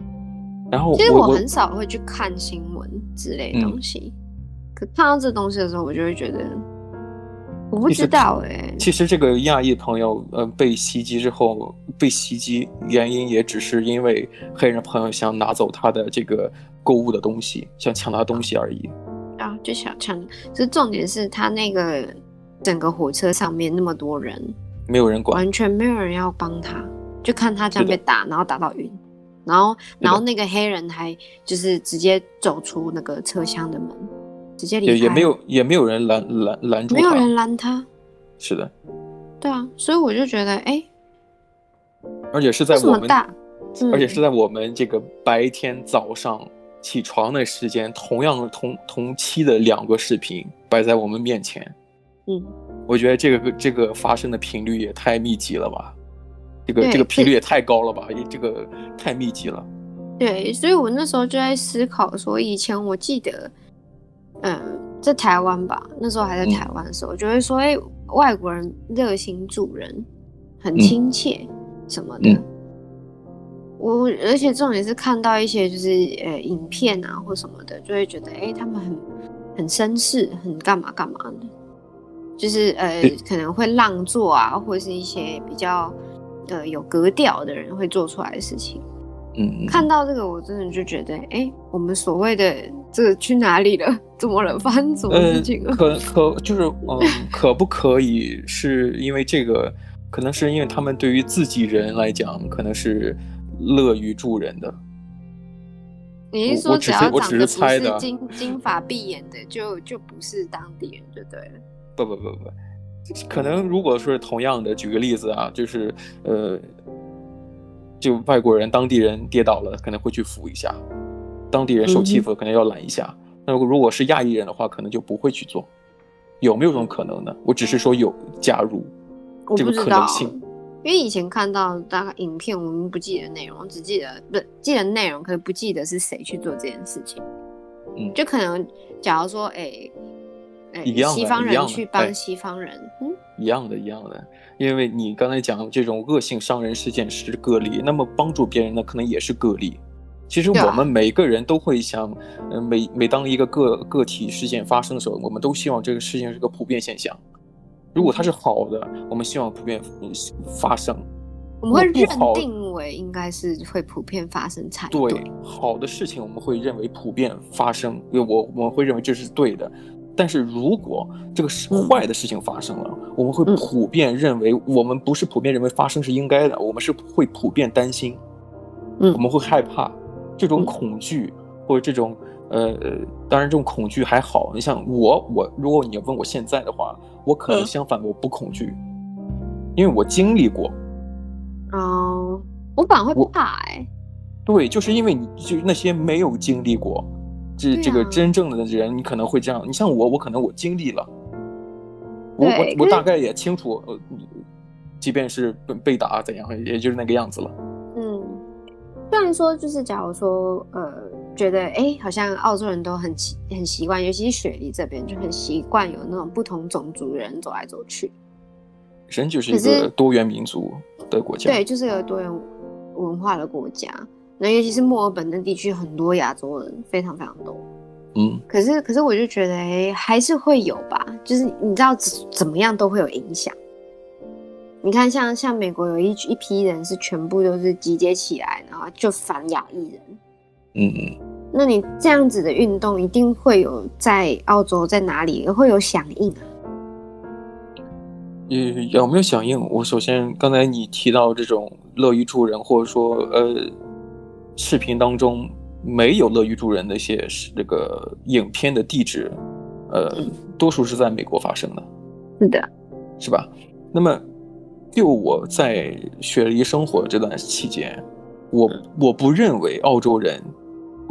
嗯、然后其实我很少会去看新闻之类的东西，嗯、可看到这东西的时候，我就会觉得我不知道哎、欸。其实这个亚裔朋友呃被袭击之后被袭击原因也只是因为黑人朋友想拿走他的这个购物的东西，想抢他东西而已。啊，就想抢，就重点是他那个。整个火车上面那么多人，没有人管，完全没有人要帮他，就看他这样被打，然后打到晕，然后然后那个黑人还就是直接走出那个车厢的门，直接离开，也没有也没有人拦拦拦住他，没有人拦他，是的，对啊，所以我就觉得，哎，而且是在我们大、嗯，而且是在我们这个白天早上起床的时间，同样同同期的两个视频摆在我们面前。嗯，我觉得这个这个发生的频率也太密集了吧，这个这个频率也太高了吧，也这个太密集了。对，所以我那时候就在思考说，以前我记得，嗯，在台湾吧，那时候还在台湾的时候，嗯、就会说，哎，外国人热心助人，很亲切什么的。嗯、我而且重点是看到一些就是呃影片啊或什么的，就会觉得，哎，他们很很绅士，很干嘛干嘛的。就是呃，可能会让座啊，或者是一些比较呃有格调的人会做出来的事情。嗯，看到这个，我真的就觉得，哎，我们所谓的这个去哪里了？<laughs> 怎么了？发生什么事情可可就是嗯，可不可以是因为这个？可能是因为他们对于自己人来讲，可能是乐于助人的。你是说只要长得不是金金发碧眼的，就就不是当地人就对了？不不不不，可能如果是同样的，举个例子啊，就是呃，就外国人、当地人跌倒了，可能会去扶一下；当地人受欺负，可能要拦一下。那、嗯、如果是亚裔人的话，可能就不会去做。有没有这种可能呢？我只是说有，假如这个可能性。因为以前看到大概影片，我们不记得内容，只记得不记得内容，可是不记得是谁去做这件事情。嗯，就可能假如说，哎、欸。一样的，西方人去帮西方人，嗯，一样的，一样的。因为你刚才讲这种恶性伤人事件是个例，那么帮助别人呢，可能也是个例。其实我们每个人都会想，嗯、啊，每每当一个个个体事件发生的时候，我们都希望这个事情是个普遍现象。如果它是好的，我们希望普遍发生。我们会认定为应该是会普遍发生才对。对，好的事情我们会认为普遍发生，因为我我们会认为这是对的。但是如果这个是坏的事情发生了，嗯，我们会普遍认为，我们不是普遍认为发生是应该的，我们是会普遍担心。嗯，我们会害怕这种恐惧、嗯、或者这种呃，当然这种恐惧还好。你像我，我如果你要问我现在的话，我可能相反，我不恐惧，嗯、因为我经历过。哦，我反而会怕哎、欸。对，就是因为你就那些没有经历过这、啊、这个真正的人，你可能会这样。你像我，我可能我经历了，我我我大概也清楚，呃，即便是被被打怎样，也就是那个样子了。嗯，虽然说就是假如说呃，觉得哎，好像澳洲人都很习很习惯，尤其是雪梨这边就很习惯有那种不同种族的人走来走去。人就是一个多元民族的国家，对，就是一个多元文化的国家。那尤其是墨尔本的地区，很多亚洲人非常非常多。嗯，可是可是我就觉得，哎，还是会有吧。就是你知道怎怎么样都会有影响。你看像，像像美国有一一批人是全部都是集结起来，然后就反亚裔人。嗯嗯。那你这样子的运动，一定会有在澳洲在哪里会有响应啊？有没有响应？我首先刚才你提到这种乐于助人，或者说呃。视频当中没有乐于助人的一些这个影片的地址，呃，多数是在美国发生的，是的，是吧？那么，就我在雪梨生活这段期间，我我不认为澳洲人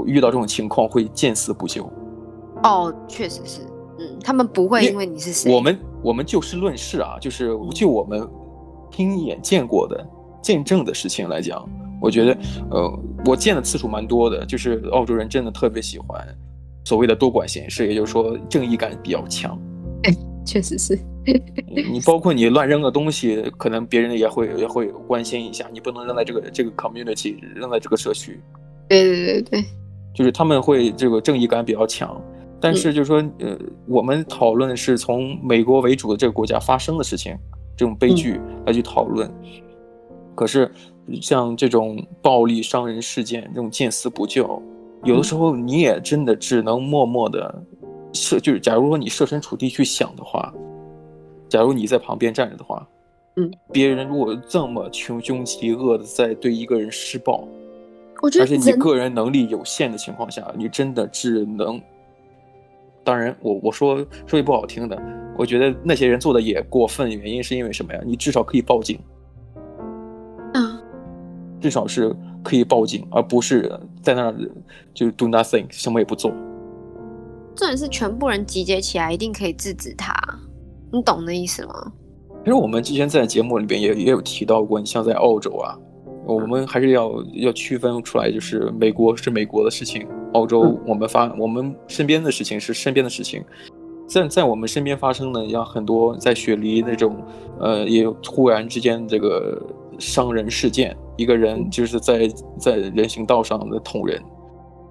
遇到这种情况会见死不救。哦，确实是，嗯，他们不会因为你是谁，我们我们就事论事啊，就是就我们亲眼见过的、见证的事情来讲。我觉得，呃，我见的次数蛮多的，就是澳洲人真的特别喜欢所谓的多管闲事，也就是说正义感比较强。哎，<laughs> 确实是。你包括你乱扔个东西，可能别人也会也会关心一下，你不能扔在这个这个 community，扔在这个社区。对对对对，就是他们会这个正义感比较强，但是就是说，嗯、呃，我们讨论是从美国为主的这个国家发生的事情，这种悲剧来去讨论，嗯、可是。像这种暴力伤人事件，这种见死不救，有的时候你也真的只能默默的设，就是假如说你设身处地去想的话，假如你在旁边站着的话，嗯，别人如果这么穷凶极恶的在对一个人施暴，我觉得，而且你个人能力有限的情况下，你真的只能，当然我我说说句不好听的，我觉得那些人做的也过分，原因是因为什么呀？你至少可以报警。至少是可以报警，而不是在那儿就 do nothing，什么也不做。重点是全部人集结起来，一定可以制止他。你懂那意思吗？其实我们之前在节目里边也也有提到过，你像在澳洲啊，我们还是要要区分出来，就是美国是美国的事情，澳洲我们发、嗯、我们身边的事情是身边的事情。在在我们身边发生的，像很多在雪梨那种，呃，也有突然之间这个伤人事件。一个人就是在在人行道上的捅人，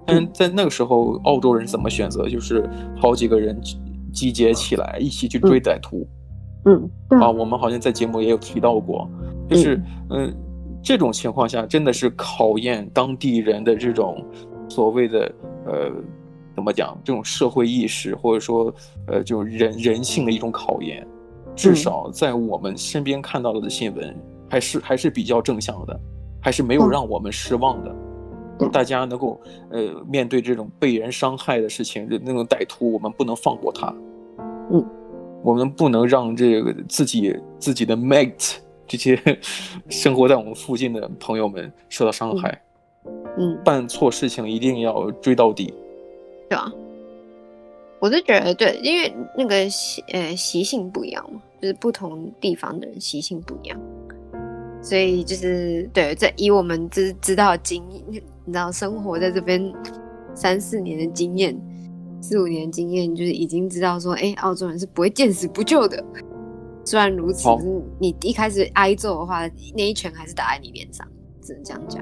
但在那个时候，澳洲人怎么选择？就是好几个人集结起来，一起去追歹徒。嗯，啊，我们好像在节目也有提到过，就是嗯，这种情况下真的是考验当地人的这种所谓的呃，怎么讲？这种社会意识，或者说呃，就人人性的一种考验。至少在我们身边看到了的新闻，还是还是比较正向的。还是没有让我们失望的，嗯、大家能够呃面对这种被人伤害的事情，那种歹徒，我们不能放过他。嗯，我们不能让这个自己自己的 mate <laughs> 这些 <laughs> 生活在我们附近的朋友们受到伤害。嗯，办错事情一定要追到底。对啊，我就觉得对，因为那个习呃习性不一样嘛，就是不同地方的人习性不一样。所以就是对，在以我们知知道的经验，<laughs> 你知道生活在这边三四年的经验，四五年的经验，就是已经知道说，哎，澳洲人是不会见死不救的。虽然如此，你一开始挨揍的话，那一拳还是打在你脸上，只能这样讲。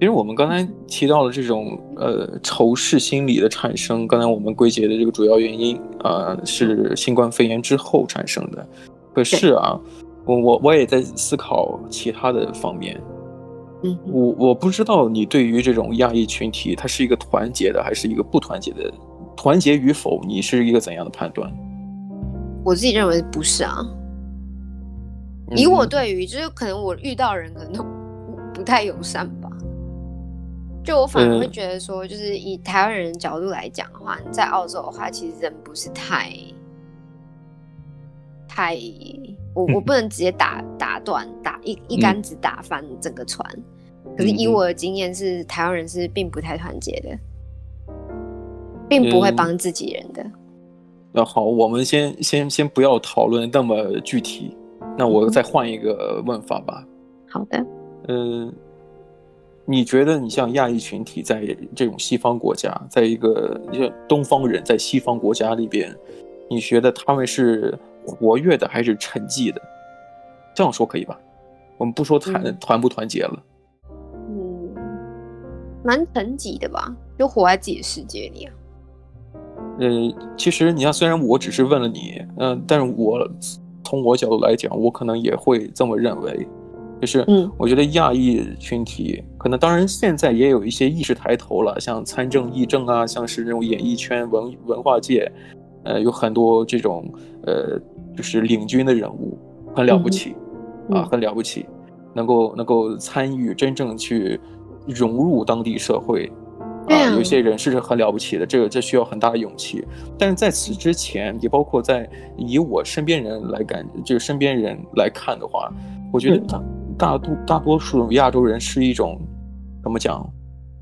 其实我们刚才提到了这种呃仇视心理的产生，刚才我们归结的这个主要原因啊，呃，是新冠肺炎之后产生的。可是啊。我我我也在思考其他的方面，嗯，我我不知道你对于这种亚裔群体，它是一个团结的还是一个不团结的，团结与否，你是一个怎样的判断？我自己认为不是啊，以我对于就是可能我遇到的人可能都不太友善吧。就我反而会觉得说，就是以台湾人的角度来讲的话，你在澳洲的话，其实人不是太太，我我不能直接打打断打一一竿子打翻整个船。可是以我的经验是，台湾人是并不太团结的，并不会帮自己人的。嗯、那好，我们先先先不要讨论那么具体。那我再换一个问法吧。好的。嗯。你觉得你像亚裔群体在这种西方国家，在一个你像东方人在西方国家里边，你觉得他们是活跃的还是沉寂的？这样说可以吧？我们不说团、嗯、团不团结了。嗯，蛮沉寂的吧，就活在自己的世界里啊。呃，其实你看，虽然我只是问了你，嗯、呃，但是我从我角度来讲，我可能也会这么认为。就是，嗯，我觉得亚裔群体可能，当然现在也有一些意识抬头了，像参政、议政啊，像是那种演艺圈、文文化界，呃，有很多这种呃，就是领军的人物，很了不起，嗯、啊，很了不起，能够能够参与真正去融入当地社会，啊，有些人是很了不起的，这个这需要很大的勇气。但是在此之前，也包括在以我身边人来感，就是身边人来看的话，我觉得。大大多大多数亚洲人是一种怎么讲？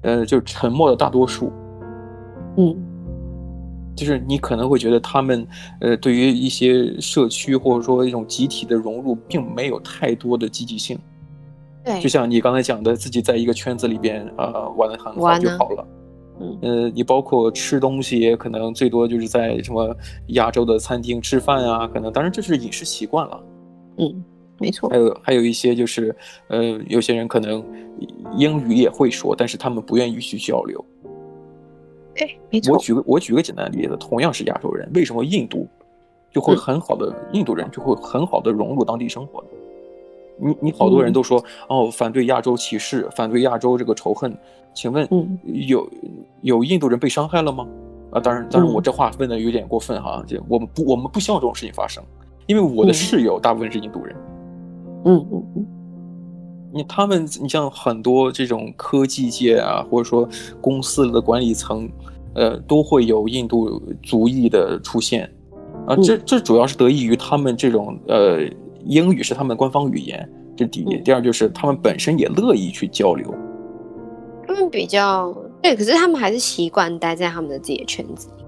呃，就沉默的大多数。嗯，就是你可能会觉得他们，呃，对于一些社区或者说一种集体的融入，并没有太多的积极性。对，就像你刚才讲的，自己在一个圈子里边啊、呃、玩的很好就好了。嗯，呃，你包括吃东西，可能最多就是在什么亚洲的餐厅吃饭啊，可能当然这是饮食习惯了。嗯。没错，还有还有一些就是，呃，有些人可能英语也会说，但是他们不愿意去交流。哎，没错。我举个我举个简单的例子，同样是亚洲人，为什么印度就会很好的、嗯、印度人就会很好的融入当地生活呢？你你好多人都说、嗯、哦，反对亚洲歧视，反对亚洲这个仇恨，请问、嗯、有有印度人被伤害了吗？啊，当然当然，我这话问的有点过分哈，就、嗯、我们不我们不希望这种事情发生，因为我的室友大部分是印度人。嗯嗯嗯嗯，你他们，你像很多这种科技界啊，或者说公司的管理层，呃，都会有印度族裔的出现，啊，这这主要是得益于他们这种呃英语是他们官方语言，这第一。第二就是他们本身也乐意去交流。他们比较对，可是他们还是习惯待在他们的自己的圈子里。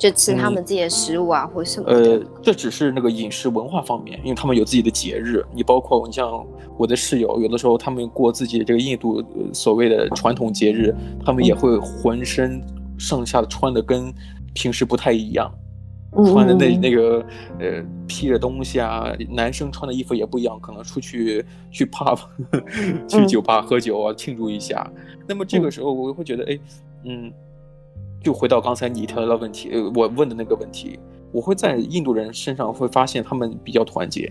就吃他们自己的食物啊，嗯、或什么的。呃，这只是那个饮食文化方面，因为他们有自己的节日。你包括你像我的室友，有的时候他们过自己的这个印度所谓的传统节日，他们也会浑身上下穿的跟平时不太一样，嗯、穿的那那个呃披着东西啊，男生穿的衣服也不一样，可能出去去 pub <laughs> 去酒吧喝酒啊，庆祝一下。那么这个时候我会觉得，哎，嗯。就回到刚才你提到的问题，呃，我问的那个问题，我会在印度人身上会发现他们比较团结。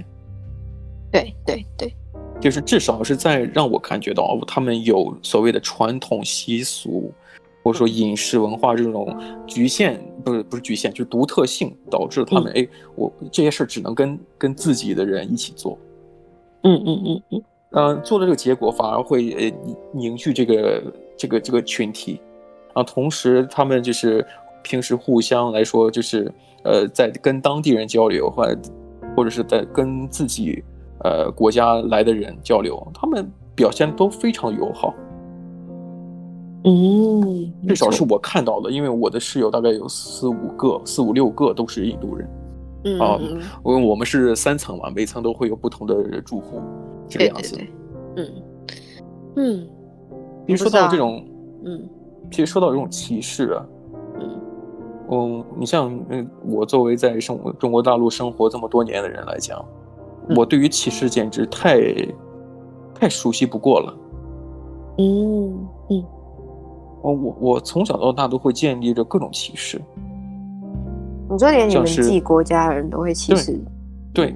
对对对，就是至少是在让我感觉到他们有所谓的传统习俗，或者说饮食文化这种局限，不是不是局限，就是独特性，导致他们哎、嗯，我这些事儿只能跟跟自己的人一起做。嗯嗯嗯嗯，呃，做的这个结果反而会呃凝聚这个这个这个群体。啊，同时他们就是平时互相来说，就是呃，在跟当地人交流，或者或者是在跟自己呃国家来的人交流，他们表现都非常友好。嗯，至少是我看到的，因为我的室友大概有四五个、四五六个都是印度人。嗯啊，因为我们是三层嘛，每层都会有不同的住户，这个样子。嗯嗯，你说到这种，嗯。其实说到这种歧视啊，嗯，嗯，你像嗯，我作为在生中国大陆生活这么多年的人来讲，嗯、我对于歧视简直太太熟悉不过了。嗯嗯，我我我从小到大都会建立着各种歧视。你说连你们自己国家的人都会歧视？对，对，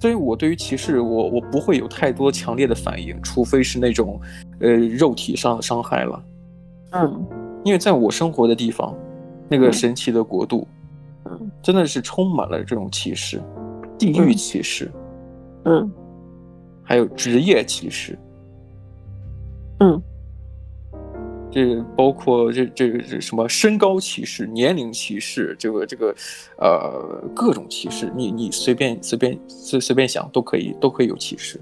所以我对于歧视，我我不会有太多强烈的反应，除非是那种呃肉体上的伤害了。嗯，因为在我生活的地方，那个神奇的国度，嗯，真的是充满了这种歧视，地域歧视，嗯，还有职业歧视，嗯。这包括这这个这什么身高歧视、年龄歧视，这个这个，呃，各种歧视，你你随便随便随随便想都可以都可以有歧视。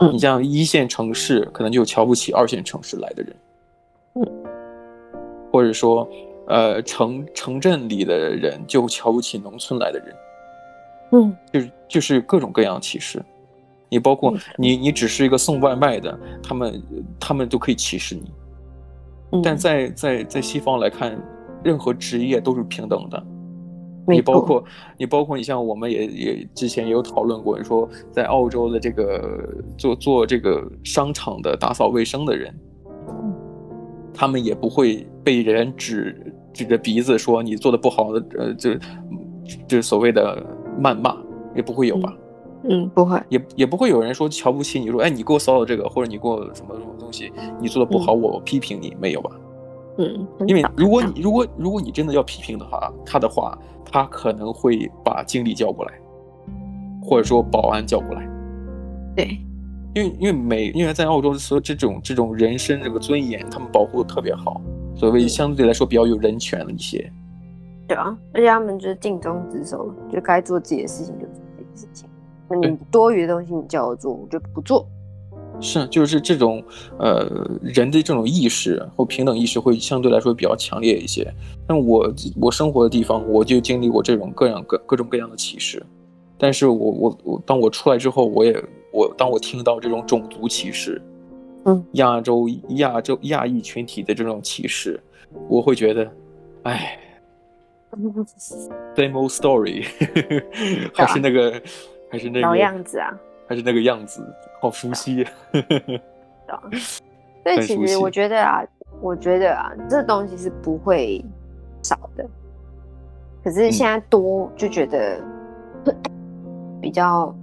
嗯，你像一线城市可能就瞧不起二线城市来的人，嗯，或者说，呃，城城镇里的人就瞧不起农村来的人，嗯，就是就是各种各样的歧视。你包括你你只是一个送外卖的，他们他们都可以歧视你。但在在在西方来看，任何职业都是平等的。你包括你包括你像我们也也之前也有讨论过，说在澳洲的这个做做这个商场的打扫卫生的人，他们也不会被人指指着鼻子说你做的不好的，呃，就就所谓的谩骂，也不会有吧。嗯，不会，也也不会有人说瞧不起你，说，哎，你给我扫扫这个，或者你给我什么什么东西，你做的不好，嗯、我批评你，没有吧？嗯，因为如果你如果如果你真的要批评的话，他的话，他可能会把经理叫过来，或者说保安叫过来。对，因为因为美因为在澳洲说这种这种人身这个尊严，他们保护的特别好，所谓相对来说比较有人权的一些。对啊，而且他们就是尽忠职守，就该做自己的事情就做自己的事情。那你多余的东西你叫我做，我就不做。是，就是这种呃人的这种意识或平等意识会相对来说比较强烈一些。但我我生活的地方，我就经历过这种各样各各种各样的歧视。但是我我我当我出来之后，我也我当我听到这种种族歧视，嗯，亚洲亚洲亚裔群体的这种歧视，我会觉得，哎，<laughs> same old story，<laughs> 还是那个。还是那个老样子啊，还是那个样子，好熟悉。对啊，<laughs> 所以其实我觉得啊，我觉得啊，这东西是不会少的。可是现在多就觉得 <coughs> 比较，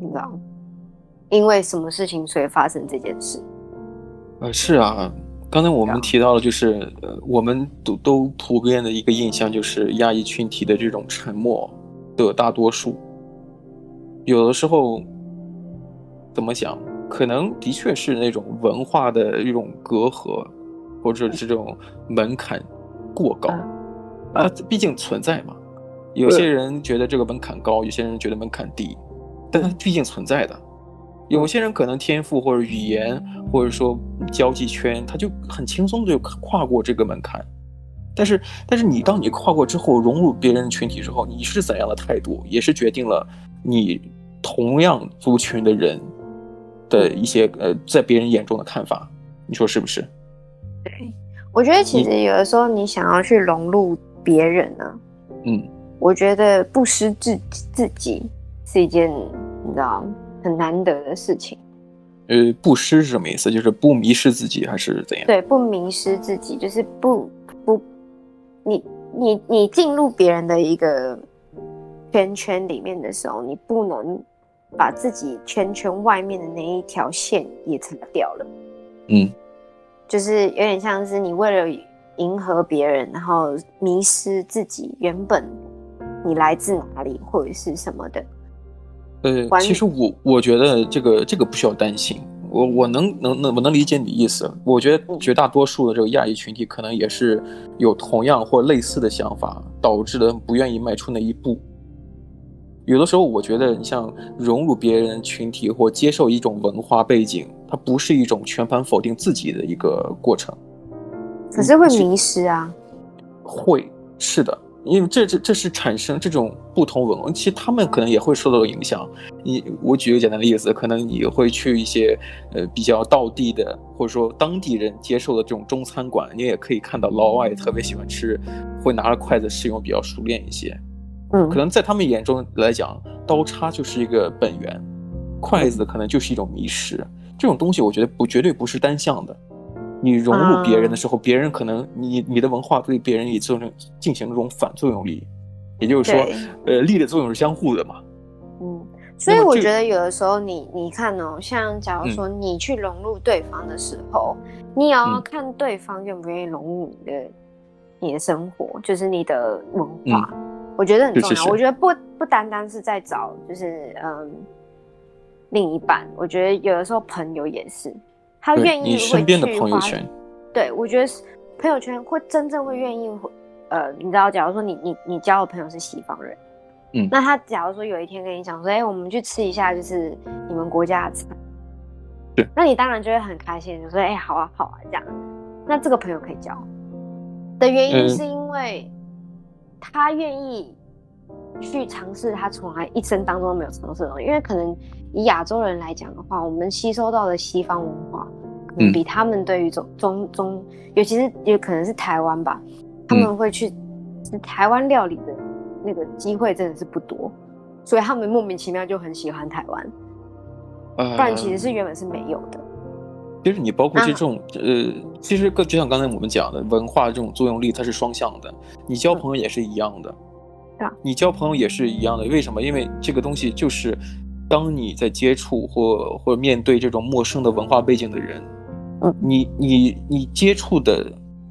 你知道，因为什么事情所以发生这件事？呃，是啊，刚才我们提到了，就是呃，我们都都普遍的一个印象就是亚裔群体的这种沉默的大多数。有的时候，怎么讲？可能的确是那种文化的一种隔阂，或者这种门槛过高。啊，毕竟存在嘛。有些人觉得这个门槛高，有些人觉得门槛低，但它毕竟存在的。有些人可能天赋或者语言，或者说交际圈，他就很轻松的就跨过这个门槛。但是，但是你当你跨过之后，融入别人群体之后，你是怎样的态度，也是决定了。你同样族群的人的一些呃，在别人眼中的看法，你说是不是？对，我觉得其实有的时候你想要去融入别人呢，嗯，我觉得不失自自己是一件你知道很难得的事情。呃，不失是什么意思？就是不迷失自己还是怎样？对，不迷失自己，就是不不，你你你进入别人的一个。圈圈里面的时候，你不能把自己圈圈外面的那一条线也擦掉了。嗯，就是有点像是你为了迎合别人，然后迷失自己原本你来自哪里或者是什么的。呃，其实我我觉得这个这个不需要担心，我我能能能我能理解你的意思。我觉得绝大多数的这个亚裔群体可能也是有同样或类似的想法，导致的不愿意迈出那一步。有的时候，我觉得你像融入别人群体或接受一种文化背景，它不是一种全盘否定自己的一个过程。可是会迷失啊。会，是的，因为这这这是产生这种不同文化，其实他们可能也会受到影响。你我举个简单的例子，可能你会去一些呃比较道地的，或者说当地人接受的这种中餐馆，你也可以看到老外特别喜欢吃，会拿着筷子使用比较熟练一些。嗯，可能在他们眼中来讲，刀叉就是一个本源，筷子可能就是一种迷失。这种东西，我觉得不绝对不是单向的。你融入别人的时候，别人可能你你的文化对别人也作用进行这种反作用力，也就是说，呃，力的作用是相互的嘛。嗯，所以我觉得有的时候你你看哦，像假如说你去融入对方的时候，你也要看对方愿不愿意融入你的你的生活，就是你的文化。我觉得很重要。是是是，我觉得不不单单是在找，就是嗯，另一半。我觉得有的时候朋友也是，他愿意你身边的朋友圈，对我觉得朋友圈会真正会愿意，呃，你知道，假如说你你你交的朋友是西方人，嗯，那他假如说有一天跟你讲说，哎、欸，我们去吃一下，就是你们国家的菜，对，那你当然就会很开心，就说，哎、欸，好啊，好啊，这样，那这个朋友可以交。的原因是因为他愿意去尝试他从来一生当中都没有尝试的东西，因为可能。以亚洲人来讲的话，我们吸收到的西方文化，可能比他们对于中中中，尤其是也可能是台湾吧，他们会去吃台湾料理的那个机会真的是不多，所以他们莫名其妙就很喜欢台湾，不然其实是原本是没有的。其实你包括这种呃，其实就像刚才我们讲的，文化这种作用力它是双向的，你交朋友也是一样的，你交朋友也是一样的，为什么？因为这个东西就是。当你在接触或或者面对这种陌生的文化背景的人，嗯，你你你接触的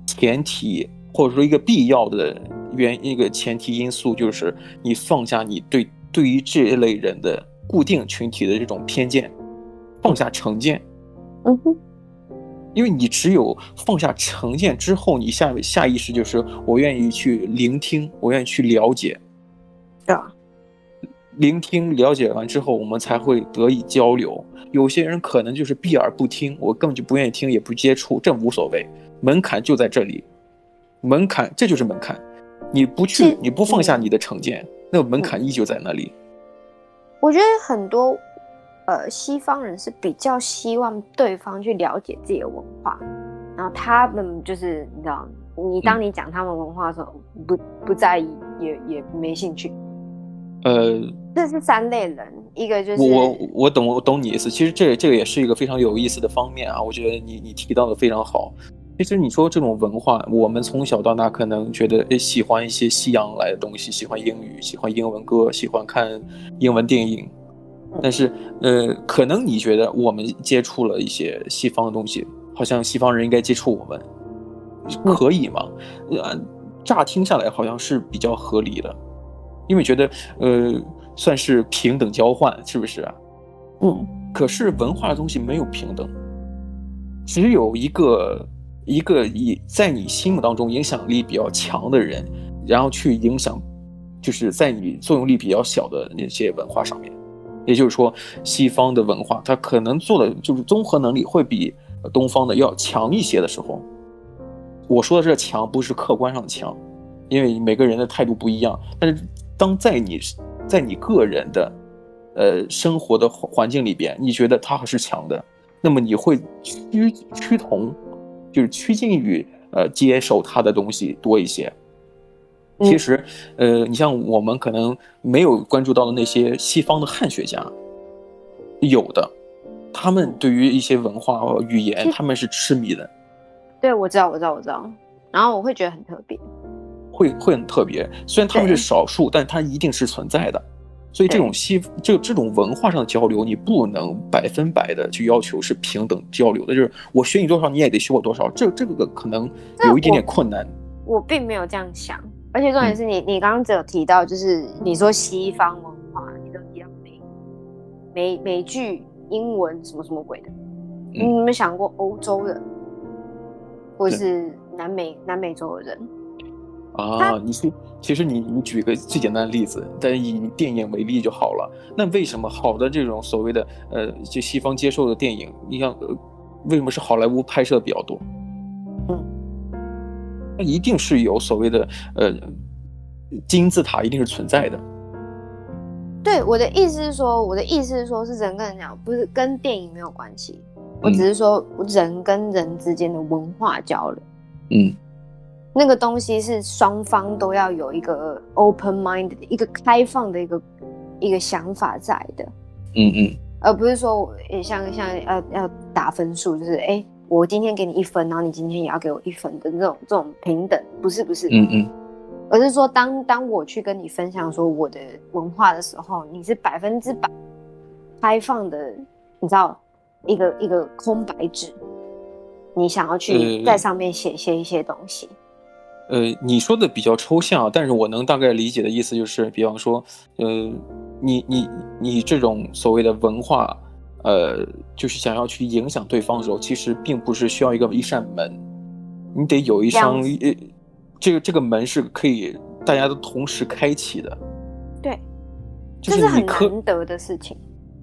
前提或者说一个必要的原一个前提因素就是你放下你对对于这一类人的固定群体的这种偏见，放下成见，嗯哼，因为你只有放下成见之后，你下下意识就是我愿意去聆听，我愿意去了解，对啊。聆听了解完之后，我们才会得以交流。有些人可能就是避而不听，我根本就不愿意听，也不接触，这无所谓。门槛就在这里，门槛这就是门槛。你不去，你不放下你的成见，那个门槛依旧在那里。我觉得很多呃西方人是比较希望对方去了解自己的文化，然后他们就是你知道，你当你讲他们文化的时候，不不在意，也也没兴趣。呃，这是三类人，一个就是我我懂我懂你意思。其实这这个也是一个非常有意思的方面啊。我觉得你你提到的非常好。其实你说这种文化，我们从小到大可能觉得喜欢一些西洋来的东西，喜欢英语，喜欢英文歌，喜欢看英文电影。但是呃，可能你觉得我们接触了一些西方的东西，好像西方人应该接触我们，可以吗？呃，乍听下来好像是比较合理的。因为觉得，呃，算是平等交换，是不是啊？嗯。可是文化的东西没有平等，只有一个一个以在你心目当中影响力比较强的人，然后去影响，就是在你作用力比较小的那些文化上面。也就是说，西方的文化它可能做的就是综合能力会比东方的要强一些的时候，我说的这强不是客观上的强，因为每个人的态度不一样，但是。当在你，在你个人的，呃，生活的环境里边，你觉得他是强的，那么你会趋趋同，就是趋近于呃接受他的东西多一些。其实，呃，你像我们可能没有关注到的那些西方的汉学家，有的，他们对于一些文化语言，他们是痴迷的。对，我知道，我知道，我知道。然后我会觉得很特别。会会很特别，虽然他们是少数，但它一定是存在的。所以这种西这这种文化上的交流，你不能百分百的去要求是平等交流的。就是我学你多少，你也得学我多少。这这个可能有一点点困难。我，我并没有这样想，而且重点是你、嗯、你刚刚只有提到，就是你说西方文化，你都提到美美美剧、英文什么什么鬼的。你有没有想过欧洲人，或是南美南美洲的人？啊，你是其实你你举个最简单的例子，但以电影为例就好了。那为什么好的这种所谓的呃，就西方接受的电影，你像为什么是好莱坞拍摄的比较多？嗯，那一定是有所谓的呃金字塔，一定是存在的。对，我的意思是说，我的意思是说，是人跟人讲，不是跟电影没有关系。我只是说人跟人之间的文化交流。嗯。那个东西是双方都要有一个 open mind 的一个开放的一个一个想法在的，嗯嗯，而不是说也像像要要打分数，就是哎、欸，我今天给你一分，然后你今天也要给我一分的这种这种平等，不是不是，嗯嗯，而是说当当我去跟你分享说我的文化的时候，你是百分之百开放的，你知道一个一个空白纸，你想要去在上面写写一些东西。呃，你说的比较抽象，但是我能大概理解的意思就是，比方说，呃，你你你这种所谓的文化，呃，就是想要去影响对方的时候，其实并不是需要一个一扇门，你得有一扇，呃，这个这个门是可以大家都同时开启的。对，就是这是很难得的事情，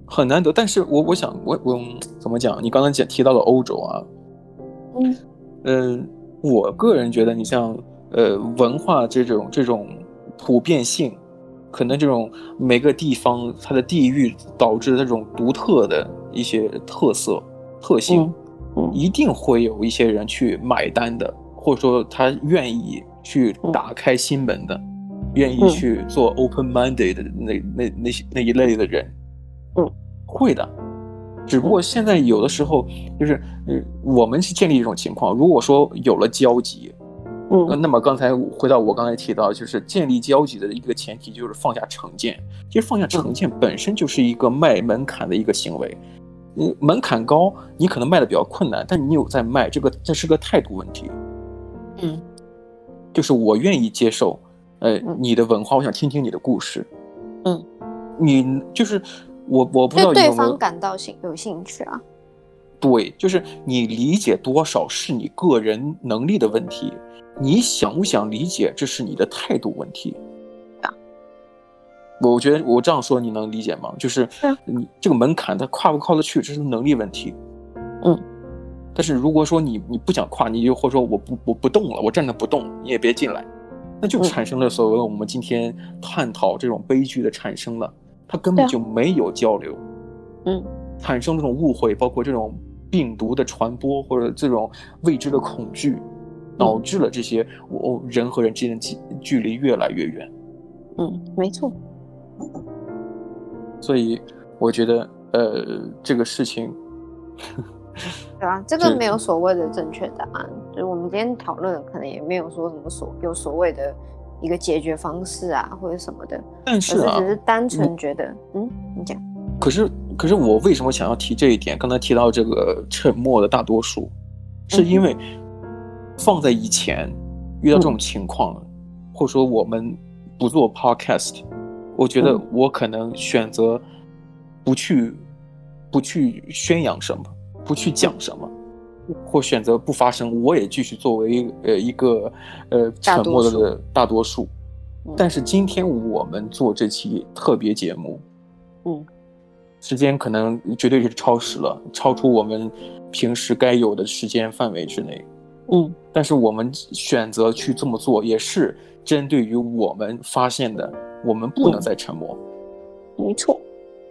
很难得。但是我我想我我怎么讲？你刚才讲提到了欧洲啊，嗯嗯、呃，我个人觉得你像呃文化这种这种普遍性。可能这种每个地方它的地域导致的这种独特的一些特色特性，嗯嗯、一定会有一些人去买单的，或者说他愿意去打开心门的，嗯、愿意去做 open-minded 的那那那些那一类的人，嗯，会的。只不过现在有的时候就是，呃，我们去建立一种情况，如果说有了交集。嗯，那么刚才回到我刚才提到，就是建立交集的一个前提，就是放下成见。其实放下成见本身就是一个卖门槛的一个行为。嗯，门槛高，你可能卖的比较困难，但你有在卖，这个这是个态度问题。嗯，就是我愿意接受，呃，你的文化，我想听听你的故事。嗯，你就是我，我不知道对对方感到兴有兴趣啊。对，就是你理解多少是你个人能力的问题。你想不想理解，这是你的态度问题。啊，我觉得我这样说你能理解吗？就是你这个门槛，它跨不跨得去，这是能力问题。嗯，但是如果说你你不想跨，你就或者说我不我不动了，我站着不动，你也别进来，那就产生了所谓我们今天探讨这种悲剧的产生了，它根本就没有交流。嗯，产生这种误会，包括这种病毒的传播或者这种未知的恐惧。导致了这些，我人和人之间的距距离越来越远。嗯，没错。所以我觉得，呃，这个事情，对啊，这 <laughs> 个没有所谓的正确答案。就，是我们今天讨论，可能也没有说什么所有所谓的一个解决方式啊，或者什么的。但是啊，只是单纯觉得，嗯，你讲。可是，可是我为什么想要提这一点？刚才提到这个沉默的大多数，是因为。放在以前，遇到这种情况，嗯、或者说我们不做 podcast，我觉得我可能选择不去，不去宣扬什么，不去讲什么，或选择不发声，我也继续作为呃一个呃沉默的大多数。但是今天我们做这期特别节目，嗯，时间可能绝对是超时了，超出我们平时该有的时间范围之内。嗯，但是我们选择去这么做，也是针对于我们发现的，我们不能再沉默。嗯，没错，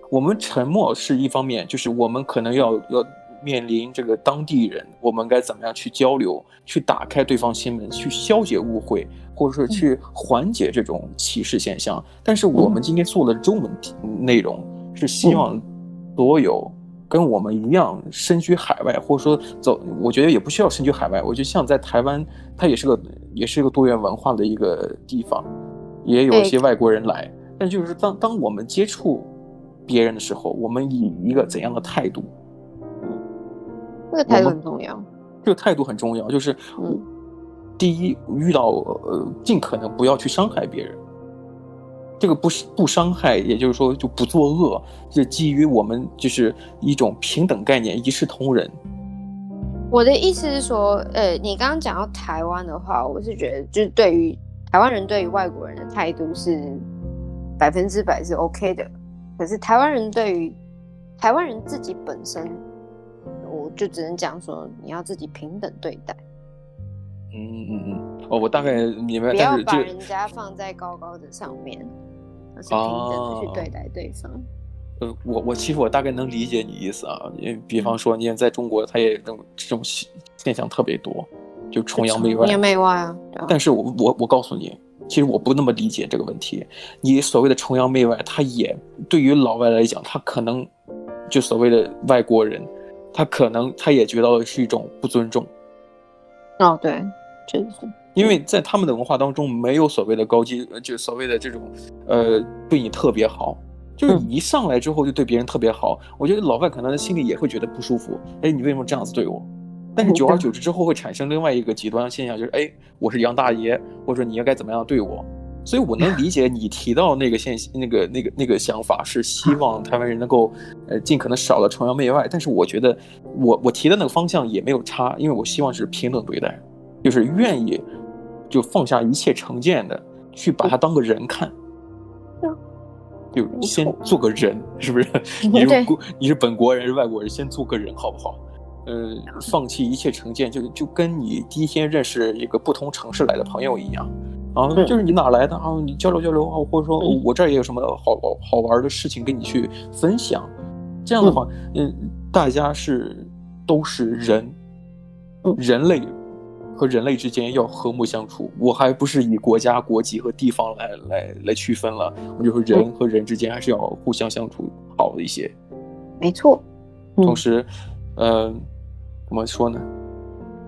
我们沉默是一方面，就是我们可能要要面临这个当地人，我们该怎么样去交流，去打开对方心门，去消解误会，或者说去缓解这种歧视现象。但是我们今天做的中文内容，是希望所有。跟我们一样身居海外，或者说走，我觉得也不需要身居海外。我觉得像在台湾，它也是个也是一个多元文化的一个地方，也有一些外国人来。但就是当当我们接触别人的时候，我们以一个怎样的态度？这个态度很重要。这个态度很重要，就是，嗯，第一，遇到呃，尽可能不要去伤害别人。这个不是不伤害，也就是说就不作恶，是基于我们就是一种平等概念，一视同仁。我的意思是说，呃，你刚刚讲到台湾的话，我是觉得就是对于台湾人对于外国人的态度是百分之百是 OK 的，可是台湾人对于台湾人自己本身，我就只能讲说你要自己平等对待。嗯嗯嗯，哦，我大概明白，不要把人家放在高高的上面。而是平等的去对待对方。啊、呃，我我其实我大概能理解你意思啊，因为比方说，你看在中国，他也这种这种现象特别多，就崇洋媚外。崇洋媚外啊！但是我我我告诉你，其实我不那么理解这个问题。你所谓的崇洋媚外，他也对于老外来讲，他可能就所谓的外国人，他可能他也觉得是一种不尊重。哦，对，确实是。因为在他们的文化当中，没有所谓的高级，就所谓的这种，呃，对你特别好，就是你一上来之后就对别人特别好。嗯、我觉得老外可能心里也会觉得不舒服，哎，你为什么这样子对我？但是 <laughs> 久而久之之后会产生另外一个极端现象，就是哎，我是杨大爷，或者说你应该怎么样对我？所以我能理解你提到那个现那个那个那个想法，是希望 <laughs> 台湾人能够呃尽可能少的崇洋媚外。但是我觉得我我提的那个方向也没有差，因为我希望是平等对待，就是愿意就放下一切成见的去把他当个人看。就先做个人，是不是？你是国，你是本国人，是外国人，先做个人，好不好？呃，放弃一切成见，就就跟你第一天认识一个不同城市来的朋友一样啊，就是你哪来的啊？你交流交流啊，或者说我这儿也有什么好好玩的事情跟你去分享。这样的话，嗯，大家是都是人，人类。和人类之间要和睦相处，我还不是以国家、国籍和地方来来来区分了。我就说人和人之间还是要互相相处好一些。没错。同时，嗯、呃，怎么说呢？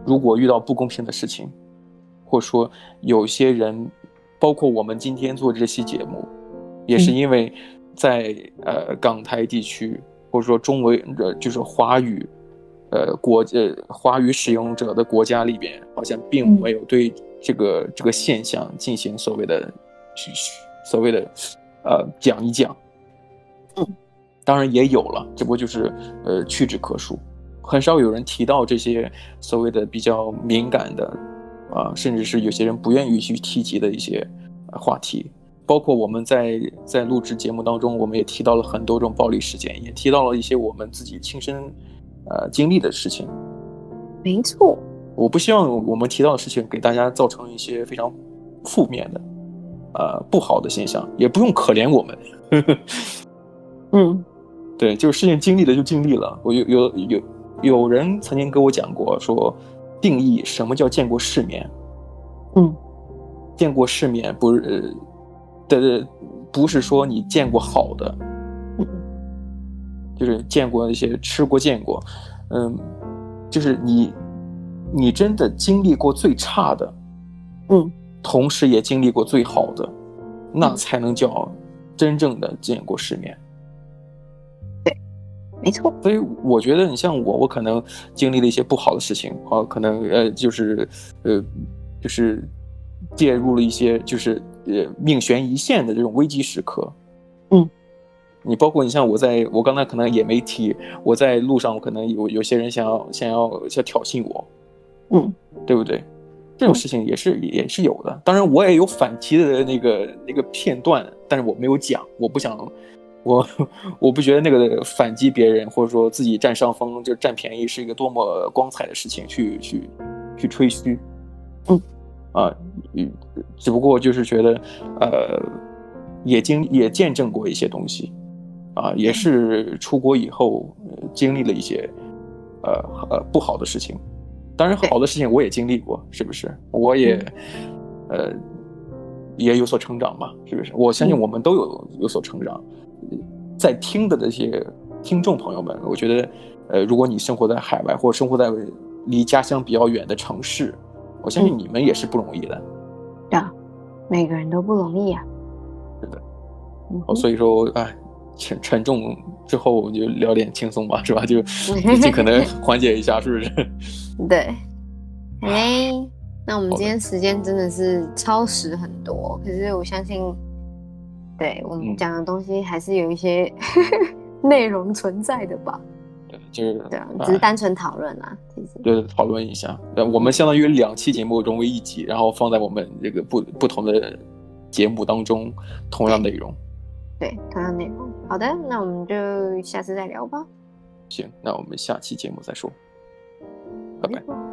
如果遇到不公平的事情，或者说有些人，包括我们今天做这期节目，也是因为在呃港台地区，或者说中文呃就是华语。呃，国呃华语使用者的国家里边，好像并没有对这个、嗯、这个现象进行所谓的，所谓的呃讲一讲。嗯，当然也有了，只不过就是呃屈指可数，很少有人提到这些所谓的比较敏感的啊、呃，甚至是有些人不愿意去提及的一些话题。包括我们在在录制节目当中，我们也提到了很多种暴力事件，也提到了一些我们自己亲身。呃，经历的事情，没错。我不希望我们提到的事情给大家造成一些非常负面的，呃，不好的现象，也不用可怜我们。<laughs> 嗯，对，就是事情经历了就经历了。我有有有有人曾经跟我讲过，说定义什么叫见过世面。嗯，见过世面不是的，不是说你见过好的。就是见过一些吃过见过，嗯，就是你，你真的经历过最差的，嗯，同时也经历过最好的，那才能叫真正的见过世面。对，没错。所以我觉得你像我，我可能经历了一些不好的事情啊，可能呃，就是呃，就是介入了一些就是呃命悬一线的这种危机时刻，嗯。你包括你像我在，我刚才可能也没提，我在路上我可能有有些人想要想要想挑衅我，嗯，对不对？这种事情也是也是有的。当然我也有反击的那个那个片段，但是我没有讲，我不想，我 <laughs> 我不觉得那个反击别人或者说自己占上风就占便宜是一个多么光彩的事情，去去去吹嘘，嗯，啊，嗯，只不过就是觉得，呃，也经也见证过一些东西。啊，也是出国以后，呃，经历了一些，呃呃不好的事情，当然好的事情我也经历过，是不是？我也，呃，也有所成长嘛，是不是？我相信我们都有有所成长。在听的这些听众朋友们，我觉得，呃，如果你生活在海外或生活在离家乡比较远的城市，我相信你们也是不容易的。对，每个人都不容易啊。是的。哦，所以说，哎。沉沉重之后，我们就聊点轻松吧，是吧？就 <laughs> 尽可能缓解一下，是不是？<laughs> 对。哎，那我们今天时间真的是超时很多，可是我相信，对我们讲的东西还是有一些 <laughs> 内容存在的吧？对，就是对啊，只是单纯讨论啊，其实。对，讨论一下。我们相当于两期节目融为一集，然后放在我们这个不不同的节目当中，同样内容。对，同样内容。好的，那我们就下次再聊吧。行，那我们下期节目再说。拜拜。